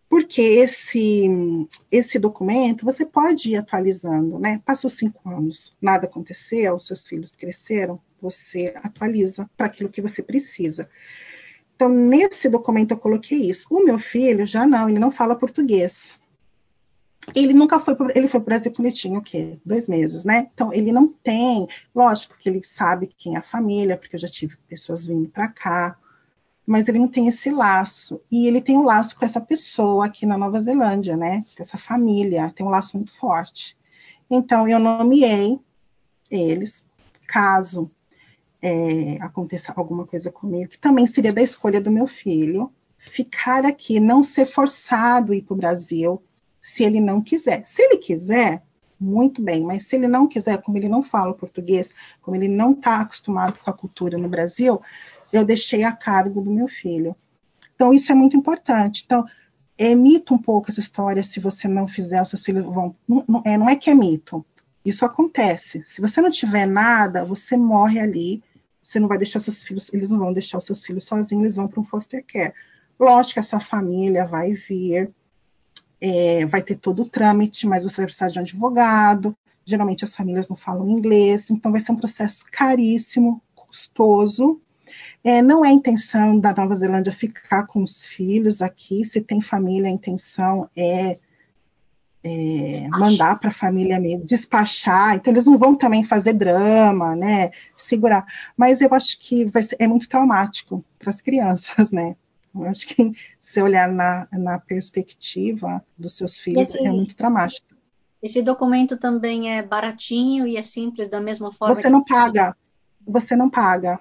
Speaker 2: Porque esse, esse documento você pode ir atualizando, né? Passou cinco anos, nada aconteceu, seus filhos cresceram, você atualiza para aquilo que você precisa. Então, nesse documento eu coloquei isso. O meu filho já não, ele não fala português. ele nunca foi pro, ele foi para o Brasil bonitinho, o quê? Dois meses, né? Então ele não tem, lógico que ele sabe quem é a família, porque eu já tive pessoas vindo para cá, mas ele não tem esse laço. E ele tem um laço com essa pessoa aqui na Nova Zelândia, né? Com essa família, tem um laço muito forte. Então eu nomeei eles, caso é, aconteça alguma coisa comigo, que também seria da escolha do meu filho, ficar aqui, não ser forçado a ir para o Brasil, se ele não quiser. Se ele quiser, muito bem, mas se ele não quiser, como ele não fala português, como ele não está acostumado com a cultura no Brasil, eu deixei a cargo do meu filho. Então, isso é muito importante. Então, é mito um pouco essa história, se você não fizer, os seus filhos vão. Não, não, é, não é que é mito. Isso acontece. Se você não tiver nada, você morre ali. Você não vai deixar seus filhos, eles não vão deixar os seus filhos sozinhos, eles vão para um foster care. Lógico que a sua família vai vir, é, vai ter todo o trâmite, mas você vai precisar de um advogado. Geralmente as famílias não falam inglês, então vai ser um processo caríssimo, custoso. É, não é a intenção da Nova Zelândia ficar com os filhos aqui. Se tem família, a intenção é, é mandar para a família mesmo, despachar. Então eles não vão também fazer drama, né? Segurar. Mas eu acho que ser, é muito traumático para as crianças, né? Eu acho que se olhar na, na perspectiva dos seus filhos esse, é muito dramático.
Speaker 1: Esse documento também é baratinho e é simples da mesma forma?
Speaker 2: Você não paga. Você não paga.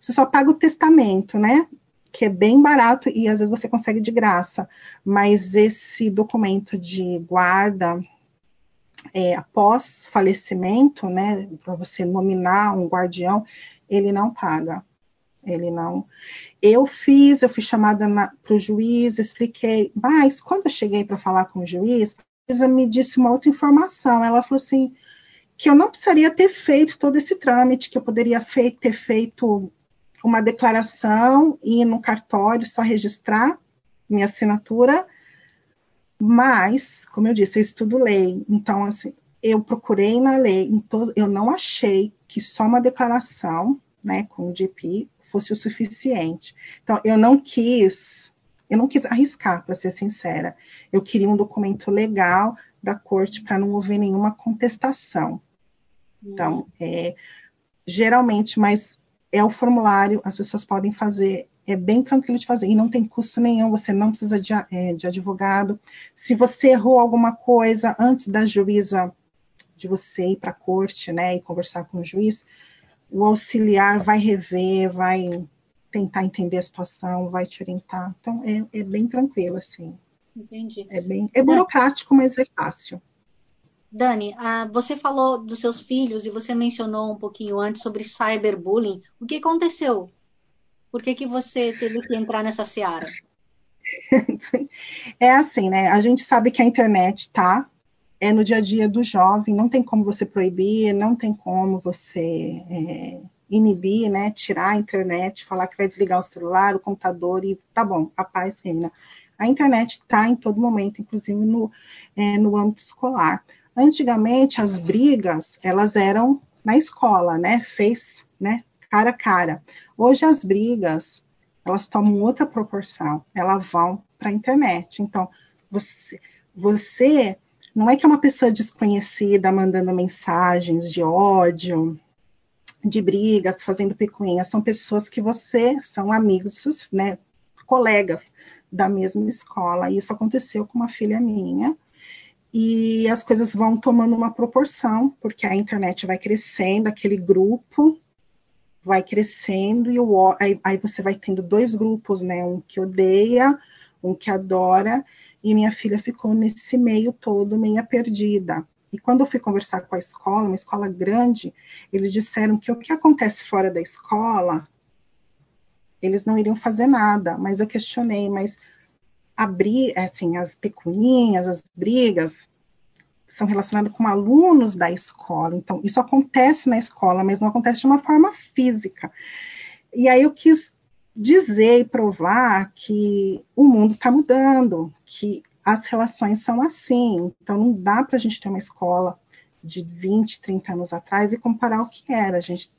Speaker 2: Você só paga o testamento, né? Que é bem barato e às vezes você consegue de graça. Mas esse documento de guarda é, após falecimento, né? Para você nominar um guardião, ele não paga. Ele não. Eu fiz, eu fui chamada para o juiz, expliquei, mas quando eu cheguei para falar com o juiz, a juíza me disse uma outra informação. Ela falou assim: que eu não precisaria ter feito todo esse trâmite, que eu poderia ter feito uma declaração e no cartório só registrar minha assinatura, mas, como eu disse, eu estudo lei, então, assim, eu procurei na lei, eu não achei que só uma declaração, né, com o GP fosse o suficiente. Então, eu não quis, eu não quis arriscar, para ser sincera. Eu queria um documento legal da corte para não haver nenhuma contestação. Então, é, geralmente, mas é o formulário, as pessoas podem fazer, é bem tranquilo de fazer, e não tem custo nenhum, você não precisa de, é, de advogado. Se você errou alguma coisa antes da juíza, de você ir para a corte, né, e conversar com o juiz, o auxiliar vai rever, vai tentar entender a situação, vai te orientar. Então, é, é bem tranquilo, assim.
Speaker 1: Entendi.
Speaker 2: É bem é burocrático, mas é fácil.
Speaker 1: Dani, uh, você falou dos seus filhos e você mencionou um pouquinho antes sobre cyberbullying. O que aconteceu? Por que, que você teve que entrar nessa seara?
Speaker 2: é assim, né? A gente sabe que a internet tá é no dia a dia do jovem, não tem como você proibir, não tem como você é, inibir, né, tirar a internet, falar que vai desligar o celular, o computador e tá bom, a paz reina. A internet está em todo momento, inclusive no, é, no âmbito escolar. Antigamente, as brigas, elas eram na escola, né, fez, né, cara a cara. Hoje, as brigas, elas tomam outra proporção, elas vão para a internet. Então, você, você não é que é uma pessoa desconhecida mandando mensagens de ódio, de brigas, fazendo picuinhas, são pessoas que você, são amigos, né, colegas da mesma escola. Isso aconteceu com uma filha minha. E as coisas vão tomando uma proporção, porque a internet vai crescendo, aquele grupo vai crescendo, e o, aí, aí você vai tendo dois grupos, né? Um que odeia, um que adora, e minha filha ficou nesse meio todo, meia perdida. E quando eu fui conversar com a escola, uma escola grande, eles disseram que o que acontece fora da escola, eles não iriam fazer nada. Mas eu questionei, mas abrir, assim, as pecuninhas, as brigas, são relacionadas com alunos da escola. Então, isso acontece na escola, mas não acontece de uma forma física. E aí eu quis dizer e provar que o mundo está mudando, que as relações são assim. Então, não dá para a gente ter uma escola de 20, 30 anos atrás e comparar o que era. A gente,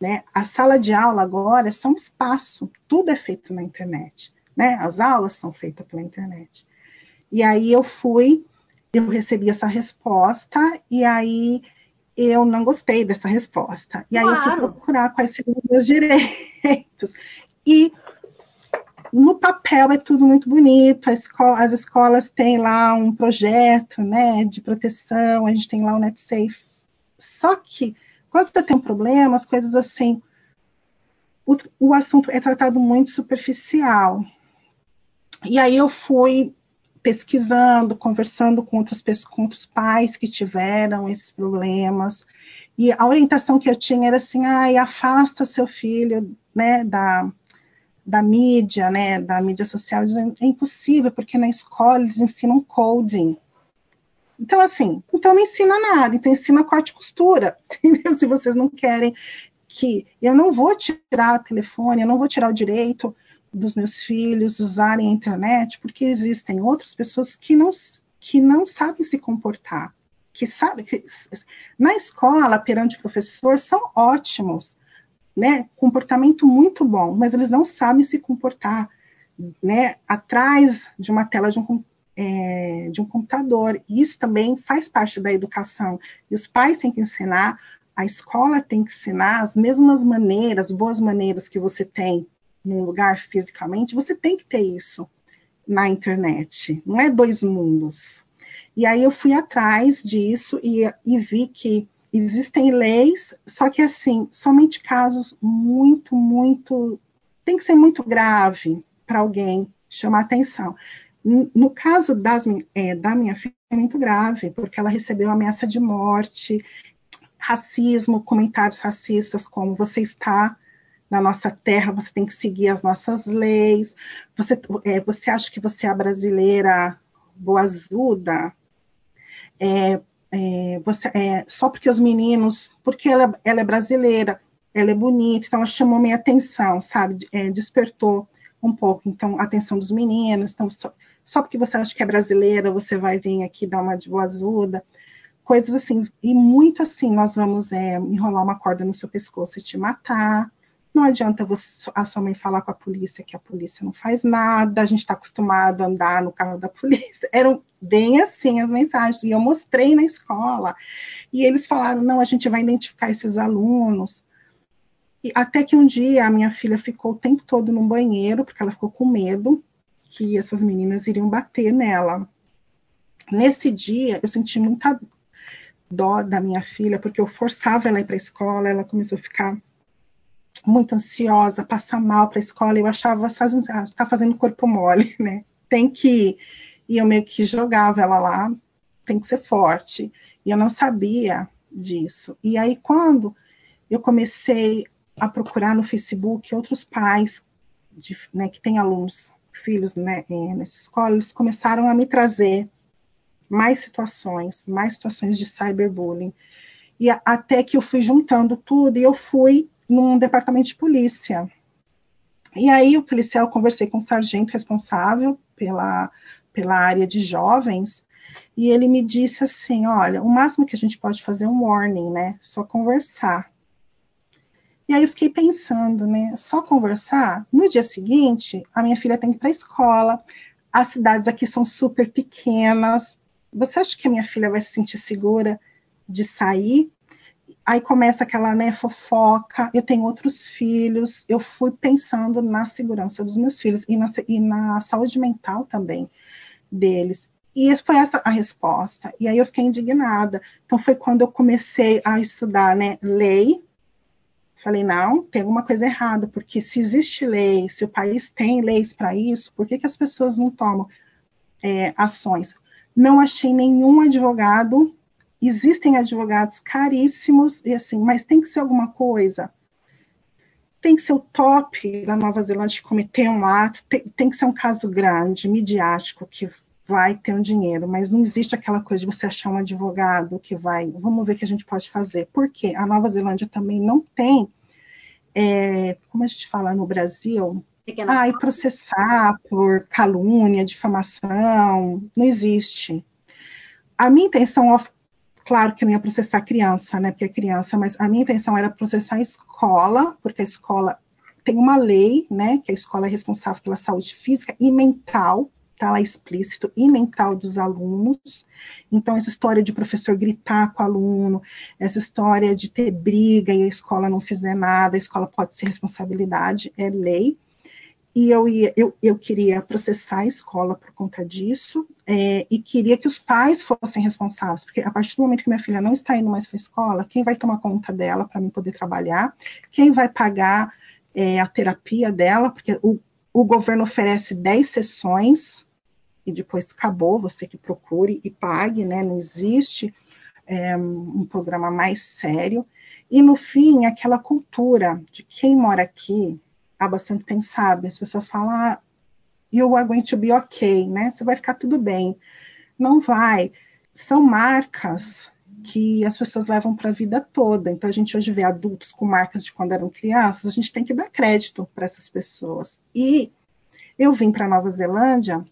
Speaker 2: né, a sala de aula agora é só um espaço, tudo é feito na internet. Né? As aulas são feitas pela internet. E aí eu fui eu recebi essa resposta e aí eu não gostei dessa resposta. E aí claro. eu fui procurar quais seriam os meus direitos. E no papel é tudo muito bonito, escola, as escolas têm lá um projeto né, de proteção, a gente tem lá o NetSafe. Só que, quando você tem um problema, as coisas assim, o, o assunto é tratado muito superficial. E aí eu fui pesquisando, conversando com com outros pais que tiveram esses problemas. E a orientação que eu tinha era assim, ai, afasta seu filho, né, da, da mídia, né, da mídia social, dizendo, é impossível, porque na escola eles ensinam coding. Então, assim, então não ensina nada, então ensina corte e costura, entendeu? Se vocês não querem que eu não vou tirar o telefone, eu não vou tirar o direito dos meus filhos usarem a internet, porque existem outras pessoas que não, que não sabem se comportar, que sabem que na escola, perante o professor, são ótimos, né? Comportamento muito bom, mas eles não sabem se comportar, né? Atrás de uma tela de um, é, de um computador. Isso também faz parte da educação. E os pais têm que ensinar, a escola tem que ensinar as mesmas maneiras, boas maneiras que você tem num lugar fisicamente, você tem que ter isso na internet. Não é dois mundos. E aí eu fui atrás disso e, e vi que existem leis, só que assim, somente casos muito, muito. Tem que ser muito grave para alguém chamar atenção. No caso das, é, da minha filha, é muito grave, porque ela recebeu ameaça de morte, racismo, comentários racistas, como você está na nossa terra, você tem que seguir as nossas leis. Você, é, você acha que você é brasileira boazuda? É, é, você, é, só porque os meninos, porque ela, ela, é brasileira, ela é bonita, então ela chamou minha atenção, sabe? É, despertou um pouco, então, a atenção dos meninos. Então, só, só porque você acha que é brasileira, você vai vir aqui dar uma de boazuda coisas assim, e muito assim, nós vamos é, enrolar uma corda no seu pescoço e te matar, não adianta você, a sua mãe falar com a polícia que a polícia não faz nada, a gente está acostumado a andar no carro da polícia. Eram bem assim as mensagens, e eu mostrei na escola. E eles falaram: não, a gente vai identificar esses alunos. E até que um dia a minha filha ficou o tempo todo no banheiro, porque ela ficou com medo que essas meninas iriam bater nela. Nesse dia, eu senti muita dó da minha filha, porque eu forçava ela a ir para a escola, ela começou a ficar muito ansiosa, passa mal para a escola, eu achava, está fazendo corpo mole, né? Tem que ir. E eu meio que jogava ela lá, tem que ser forte. E eu não sabia disso. E aí, quando eu comecei a procurar no Facebook outros pais de, né, que têm alunos, filhos né, é, nessa escola, eles começaram a me trazer mais situações, mais situações de cyberbullying. E até que eu fui juntando tudo e eu fui num departamento de polícia. E aí o policial, conversei com o sargento responsável pela, pela área de jovens, e ele me disse assim, olha, o máximo que a gente pode fazer é um warning, né? Só conversar. E aí eu fiquei pensando, né? Só conversar? No dia seguinte, a minha filha tem que ir para a escola, as cidades aqui são super pequenas. Você acha que a minha filha vai se sentir segura de sair aí começa aquela né, fofoca, eu tenho outros filhos, eu fui pensando na segurança dos meus filhos e na, e na saúde mental também deles. E foi essa a resposta. E aí eu fiquei indignada. Então foi quando eu comecei a estudar né, lei. Falei, não, tem alguma coisa errada, porque se existe lei, se o país tem leis para isso, por que, que as pessoas não tomam é, ações? Não achei nenhum advogado Existem advogados caríssimos, e assim, mas tem que ser alguma coisa. Tem que ser o top da Nova Zelândia que cometeu um ato, tem, tem que ser um caso grande, midiático, que vai ter um dinheiro, mas não existe aquela coisa de você achar um advogado que vai, vamos ver o que a gente pode fazer. Porque a Nova Zelândia também não tem, é, como a gente fala no Brasil, ah, e processar por calúnia, difamação, não existe. A minha intenção, Claro que eu não ia processar criança, né? Porque é criança, mas a minha intenção era processar a escola, porque a escola tem uma lei, né? Que a escola é responsável pela saúde física e mental está lá explícito, e mental dos alunos. Então, essa história de professor gritar com o aluno, essa história de ter briga e a escola não fizer nada, a escola pode ser responsabilidade, é lei. E eu, ia, eu, eu queria processar a escola por conta disso, é, e queria que os pais fossem responsáveis, porque a partir do momento que minha filha não está indo mais para a escola, quem vai tomar conta dela para mim poder trabalhar? Quem vai pagar é, a terapia dela? Porque o, o governo oferece 10 sessões e depois acabou, você que procure e pague, né? Não existe é, um programa mais sério. E no fim, aquela cultura de quem mora aqui tempo sabe, as pessoas falam, ah, are going to be okay, né? Você vai ficar tudo bem. Não vai. São marcas que as pessoas levam para a vida toda. Então, a gente hoje vê adultos com marcas de quando eram crianças, a gente tem que dar crédito para essas pessoas. E eu vim para Nova Zelândia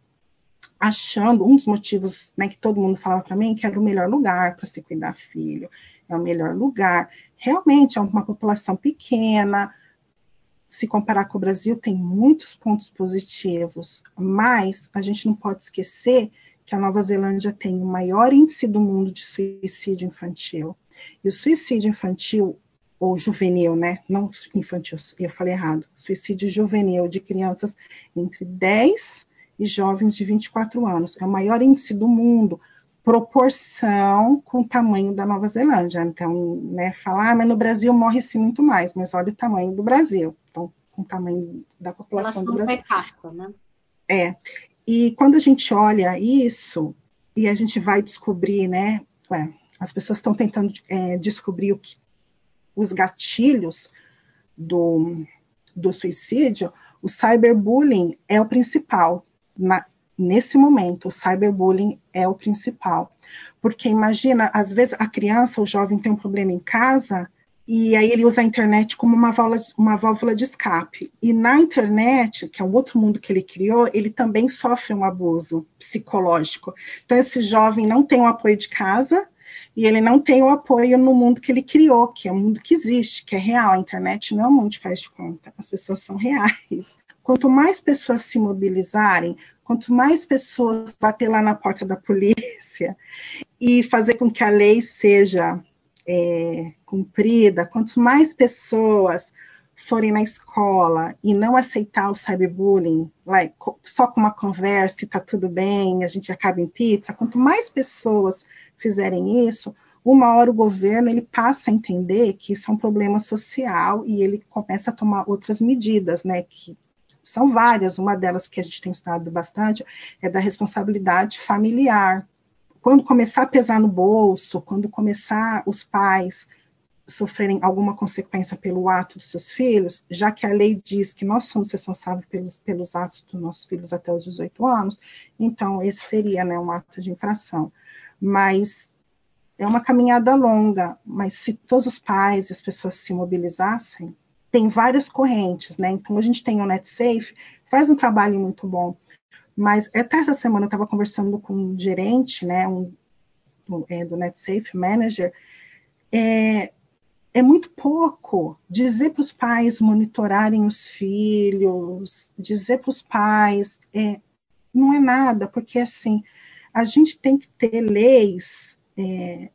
Speaker 2: achando um dos motivos né, que todo mundo falava para mim que era o melhor lugar para se cuidar filho, é o melhor lugar. Realmente é uma população pequena. Se comparar com o Brasil, tem muitos pontos positivos, mas a gente não pode esquecer que a Nova Zelândia tem o maior índice do mundo de suicídio infantil. E o suicídio infantil ou juvenil, né? Não infantil, eu falei errado. Suicídio juvenil de crianças entre 10 e jovens de 24 anos. É o maior índice do mundo, proporção com o tamanho da Nova Zelândia. Então, né, falar, ah, mas no Brasil morre-se muito mais, mas olha o tamanho do Brasil. Com o tamanho da população do Brasil.
Speaker 1: Recata, né?
Speaker 2: É. E quando a gente olha isso, e a gente vai descobrir, né? Ué, as pessoas estão tentando é, descobrir o que, os gatilhos do, do suicídio, o cyberbullying é o principal na, nesse momento, o cyberbullying é o principal. Porque imagina, às vezes a criança, o jovem tem um problema em casa e aí ele usa a internet como uma válvula, uma válvula de escape. E na internet, que é um outro mundo que ele criou, ele também sofre um abuso psicológico. Então esse jovem não tem o apoio de casa e ele não tem o apoio no mundo que ele criou, que é um mundo que existe, que é real. A internet não é um mundo de faz de conta, as pessoas são reais. Quanto mais pessoas se mobilizarem, quanto mais pessoas bater lá na porta da polícia e fazer com que a lei seja é, cumprida, quanto mais pessoas forem na escola e não aceitar o cyberbullying, like, só com uma conversa e tá tudo bem, a gente acaba em pizza, quanto mais pessoas fizerem isso, uma hora o governo ele passa a entender que isso é um problema social e ele começa a tomar outras medidas, né, que são várias, uma delas que a gente tem estudado bastante é da responsabilidade familiar. Quando começar a pesar no bolso, quando começar os pais sofrerem alguma consequência pelo ato dos seus filhos, já que a lei diz que nós somos responsáveis pelos, pelos atos dos nossos filhos até os 18 anos, então esse seria né, um ato de infração. Mas é uma caminhada longa, mas se todos os pais e as pessoas se mobilizassem, tem várias correntes, né? Então a gente tem o NetSafe, faz um trabalho muito bom. Mas até essa semana eu estava conversando com um gerente, né, um, do, é, do NetSafe Manager, é, é muito pouco dizer para os pais monitorarem os filhos, dizer para os pais, é, não é nada, porque assim, a gente tem que ter leis é,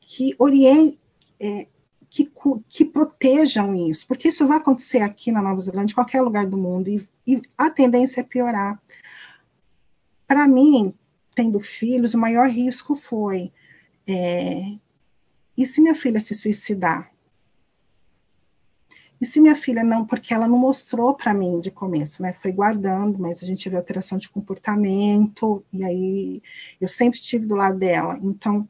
Speaker 2: que orientem, é, que, que protejam isso, porque isso vai acontecer aqui na Nova Zelândia, em qualquer lugar do mundo, e, e a tendência é piorar. Para mim, tendo filhos, o maior risco foi: é, e se minha filha se suicidar? E se minha filha não, porque ela não mostrou para mim de começo, né? Foi guardando, mas a gente vê alteração de comportamento, e aí eu sempre estive do lado dela. Então,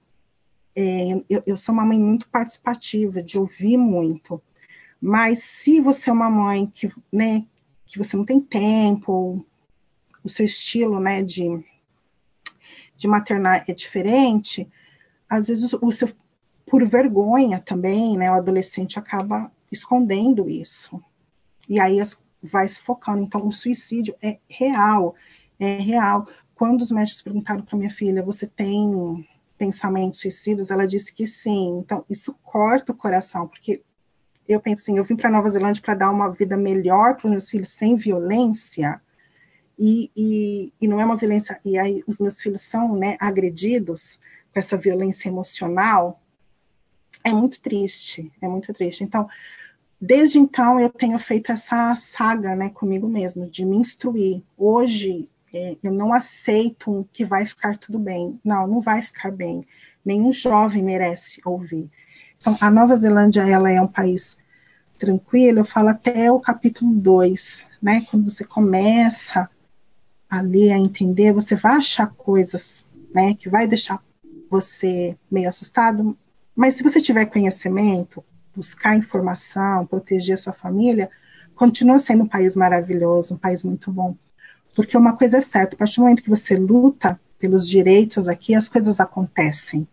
Speaker 2: é, eu, eu, sou uma mãe muito participativa, de ouvir muito. Mas se você é uma mãe que, né, que você não tem tempo, o seu estilo, né, de, de maternar é diferente, às vezes o, seu, por vergonha também, né, o adolescente acaba escondendo isso. E aí as, vai se focando. Então, o suicídio é real, é real. Quando os médicos perguntaram para minha filha, você tem pensamentos suicidas, ela disse que sim. Então, isso corta o coração, porque eu penso assim, eu vim para Nova Zelândia para dar uma vida melhor para os meus filhos sem violência, e, e, e, não é uma violência, e aí os meus filhos são né, agredidos com essa violência emocional, é muito triste, é muito triste. Então, desde então eu tenho feito essa saga né, comigo mesmo, de me instruir. Hoje é, eu não aceito que vai ficar tudo bem. Não, não vai ficar bem. Nenhum jovem merece ouvir. Então, a Nova Zelândia ela é um país tranquilo, eu falo até o capítulo 2, né? Quando você começa a ler, a entender, você vai achar coisas, né, que vai deixar você meio assustado, mas se você tiver conhecimento, buscar informação, proteger sua família, continua sendo um país maravilhoso, um país muito bom. Porque uma coisa é certa, a partir do momento que você luta pelos direitos aqui, as coisas acontecem.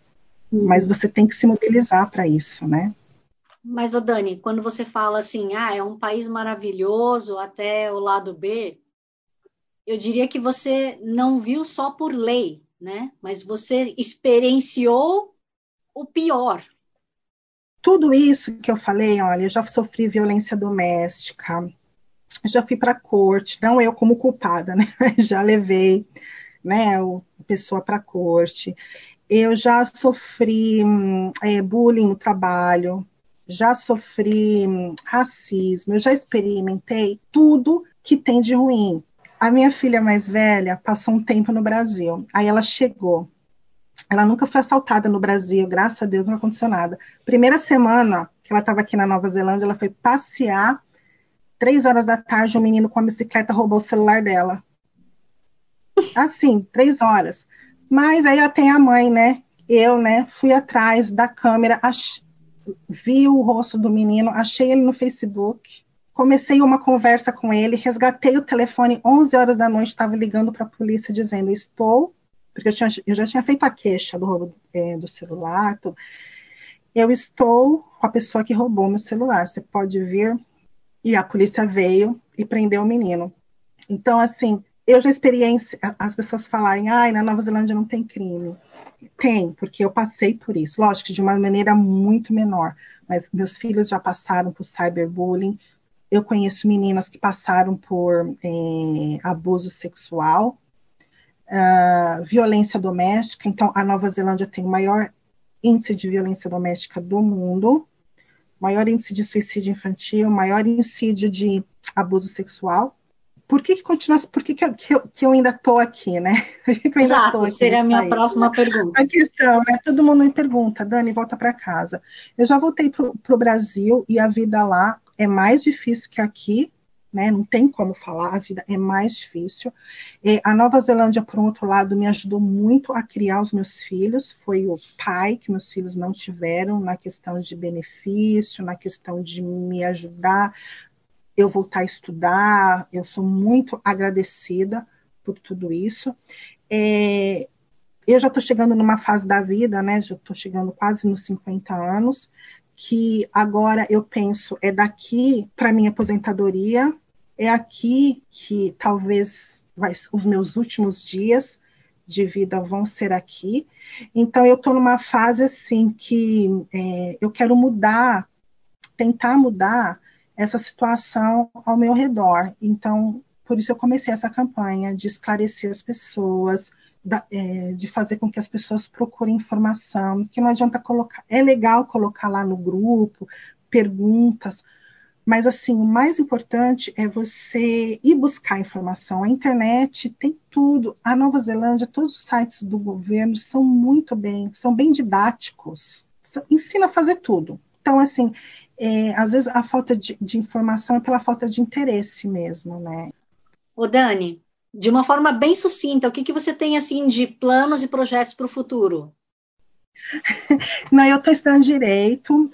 Speaker 2: Mas você tem que se mobilizar para isso, né?
Speaker 1: Mas, ô Dani, quando você fala assim, ah, é um país maravilhoso até o lado B, eu diria que você não viu só por lei, né? Mas você experienciou o pior.
Speaker 2: Tudo isso que eu falei, olha, eu já sofri violência doméstica, já fui para a corte, não eu como culpada, né? já levei, né, a pessoa para a corte. Eu já sofri é, bullying no trabalho, já sofri racismo, eu já experimentei tudo que tem de ruim. A minha filha mais velha passou um tempo no Brasil. Aí ela chegou. Ela nunca foi assaltada no Brasil, graças a Deus não aconteceu nada. Primeira semana que ela estava aqui na Nova Zelândia, ela foi passear. Três horas da tarde, um menino com a bicicleta roubou o celular dela. Assim, três horas. Mas aí tem a mãe, né? Eu, né? Fui atrás da câmera, ach vi o rosto do menino, achei ele no Facebook, comecei uma conversa com ele, resgatei o telefone, 11 horas da noite, estava ligando para a polícia dizendo: Estou, porque eu, tinha, eu, já tinha feito a queixa do roubo é, do celular, tudo. Eu estou com a pessoa que roubou meu celular, você pode vir. E a polícia veio e prendeu o menino. Então, assim, eu já experiência as pessoas falarem, ai, na Nova Zelândia não tem crime. Tem, porque eu passei por isso. Lógico que de uma maneira muito menor, mas meus filhos já passaram por cyberbullying. Eu conheço meninas que passaram por é, abuso sexual, uh, violência doméstica. Então, a Nova Zelândia tem o maior índice de violência doméstica do mundo, maior índice de suicídio infantil, maior índice de abuso sexual por que, que continua, por que, que, eu, que, eu, ainda estou aqui, né?
Speaker 1: Por que, que eu ainda Exato, aqui seria a minha país, próxima pergunta.
Speaker 2: A questão, né? Todo mundo me pergunta, Dani, volta para casa. Eu já voltei para o Brasil e a vida lá é mais difícil que aqui, né? Não tem como falar, a vida é mais difícil. E a Nova Zelândia, por um outro lado, me ajudou muito a criar os meus filhos. Foi o pai que meus filhos não tiveram na questão de benefício, na questão de me ajudar eu voltar a estudar, eu sou muito agradecida por tudo isso. É, eu já estou chegando numa fase da vida, né? Já estou chegando quase nos 50 anos, que agora eu penso é daqui para minha aposentadoria, é aqui que talvez vai, os meus últimos dias de vida vão ser aqui. Então eu estou numa fase assim que é, eu quero mudar, tentar mudar essa situação ao meu redor. Então, por isso eu comecei essa campanha de esclarecer as pessoas, da, é, de fazer com que as pessoas procurem informação, que não adianta colocar, é legal colocar lá no grupo perguntas, mas assim, o mais importante é você ir buscar informação. A internet tem tudo. A Nova Zelândia, todos os sites do governo são muito bem, são bem didáticos. Ensina a fazer tudo. Então, assim, é, às vezes a falta de, de, informação é pela falta de interesse mesmo, né?
Speaker 1: Ô Dani, de uma forma bem sucinta, o que, que você tem assim de planos e projetos para o futuro?
Speaker 2: Não, eu estou estudando direito,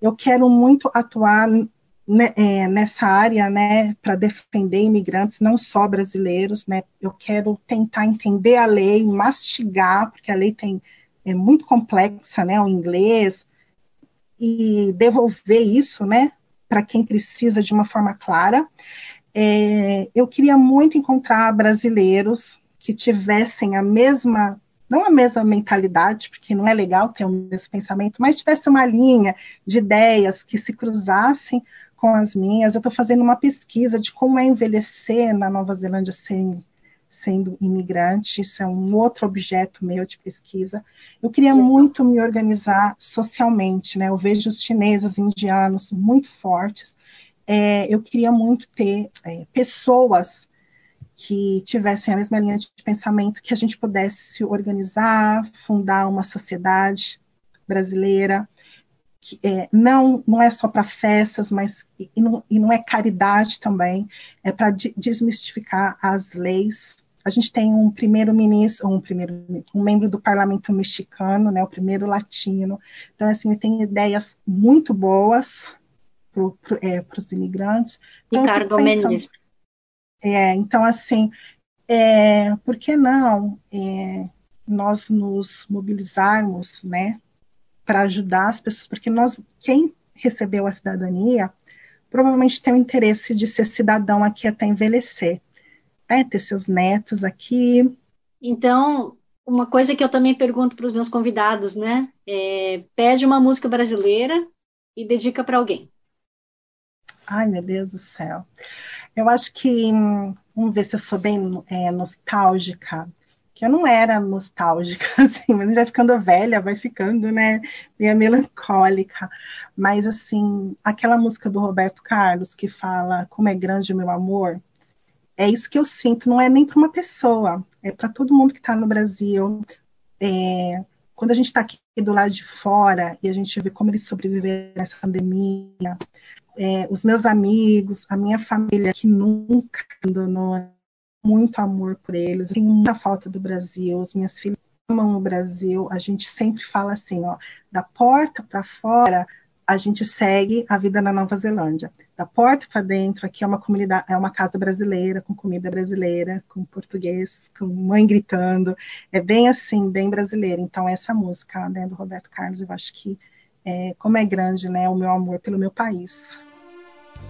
Speaker 2: eu quero muito atuar né, é, nessa área, né, para defender imigrantes, não só brasileiros, né? Eu quero tentar entender a lei, mastigar, porque a lei tem é muito complexa, né? O inglês, e devolver isso, né, para quem precisa de uma forma clara. É, eu queria muito encontrar brasileiros que tivessem a mesma, não a mesma mentalidade, porque não é legal ter o mesmo pensamento, mas tivesse uma linha de ideias que se cruzassem com as minhas. Eu estou fazendo uma pesquisa de como é envelhecer na Nova Zelândia sem, sendo imigrante. Isso é um outro objeto meu de pesquisa. Eu queria muito me organizar socialmente, né? Eu vejo os chineses, indianos muito fortes. É, eu queria muito ter é, pessoas que tivessem a mesma linha de pensamento, que a gente pudesse se organizar, fundar uma sociedade brasileira, que é, não, não é só para festas, mas e não, e não, é caridade também, é para desmistificar as leis. A gente tem um primeiro-ministro, um primeiro, um membro do parlamento mexicano, né, o primeiro latino. Então, assim, tem ideias muito boas para é, os imigrantes.
Speaker 1: Então, Ricardo Mendes.
Speaker 2: É, então, assim, é, por que não é, nós nos mobilizarmos, né, para ajudar as pessoas, porque nós, quem recebeu a cidadania, provavelmente tem o interesse de ser cidadão aqui até envelhecer, né? ter seus netos aqui.
Speaker 1: Então, uma coisa que eu também pergunto para os meus convidados, né? É, pede uma música brasileira e dedica para alguém.
Speaker 2: Ai, meu Deus do céu. Eu acho que, hum, vamos ver se eu sou bem é, nostálgica que eu não era nostálgica, assim, mas já ficando velha, vai ficando, né, meio melancólica. Mas, assim, aquela música do Roberto Carlos que fala Como é grande o meu amor, é isso que eu sinto, não é nem para uma pessoa, é para todo mundo que está no Brasil. É, quando a gente está aqui do lado de fora e a gente vê como eles sobreviveram nessa pandemia, é, os meus amigos, a minha família que nunca abandonou muito amor por eles, eu tenho muita falta do Brasil, os minhas filhas amam o Brasil, a gente sempre fala assim, ó, da porta para fora, a gente segue a vida na Nova Zelândia. Da porta para dentro, aqui é uma comunidade, é uma casa brasileira, com comida brasileira, com português, com mãe gritando. É bem assim, bem brasileira. Então, essa música né, do Roberto Carlos, eu acho que, é, como é grande né, o meu amor pelo meu país.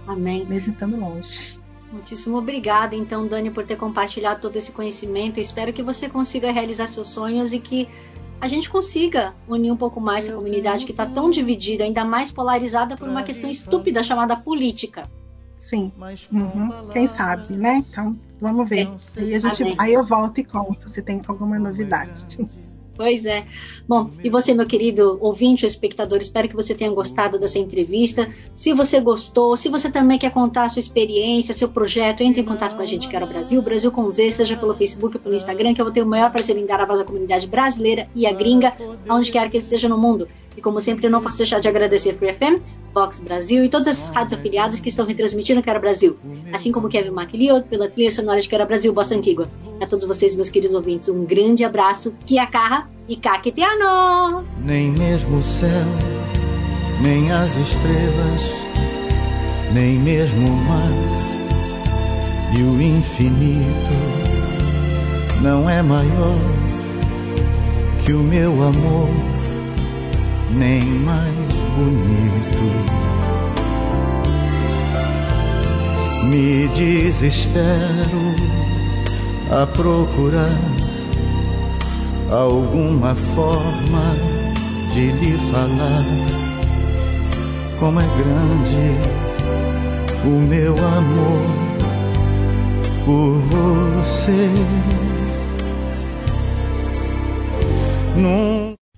Speaker 1: Amém.
Speaker 2: Mesmo estando longe.
Speaker 1: Muitíssimo obrigada, então, Dani, por ter compartilhado todo esse conhecimento. Espero que você consiga realizar seus sonhos e que a gente consiga unir um pouco mais essa comunidade que está tão dividida, ainda mais polarizada por uma questão estúpida chamada política.
Speaker 2: Sim. Uhum. Quem sabe, né? Então, vamos ver. É. Aí, a gente, aí eu volto e conto se tem alguma novidade.
Speaker 1: Pois é. Bom, e você, meu querido ouvinte ou espectador, espero que você tenha gostado dessa entrevista. Se você gostou, se você também quer contar a sua experiência, seu projeto, entre em contato com a gente, Quero Brasil, Brasil com Z, seja pelo Facebook ou pelo Instagram, que eu vou ter o maior prazer em dar a voz à comunidade brasileira e a gringa, aonde quer que esteja no mundo. E como sempre, eu não posso deixar de agradecer Free FM, Vox Brasil e todas as rádios afiliadas que estão retransmitindo Quero Brasil, assim como Kevin MacLeod pela trilha sonora de Quero Brasil Bossa Antigua. A todos vocês, meus queridos ouvintes, um grande abraço, Kiakarra e Kakiteano!
Speaker 3: Nem mesmo o céu, nem as estrelas, nem mesmo o mar e o infinito não é maior que o meu amor, nem mais bonito. Me desespero a procurar alguma forma de lhe falar como é grande o meu amor por você.
Speaker 4: Num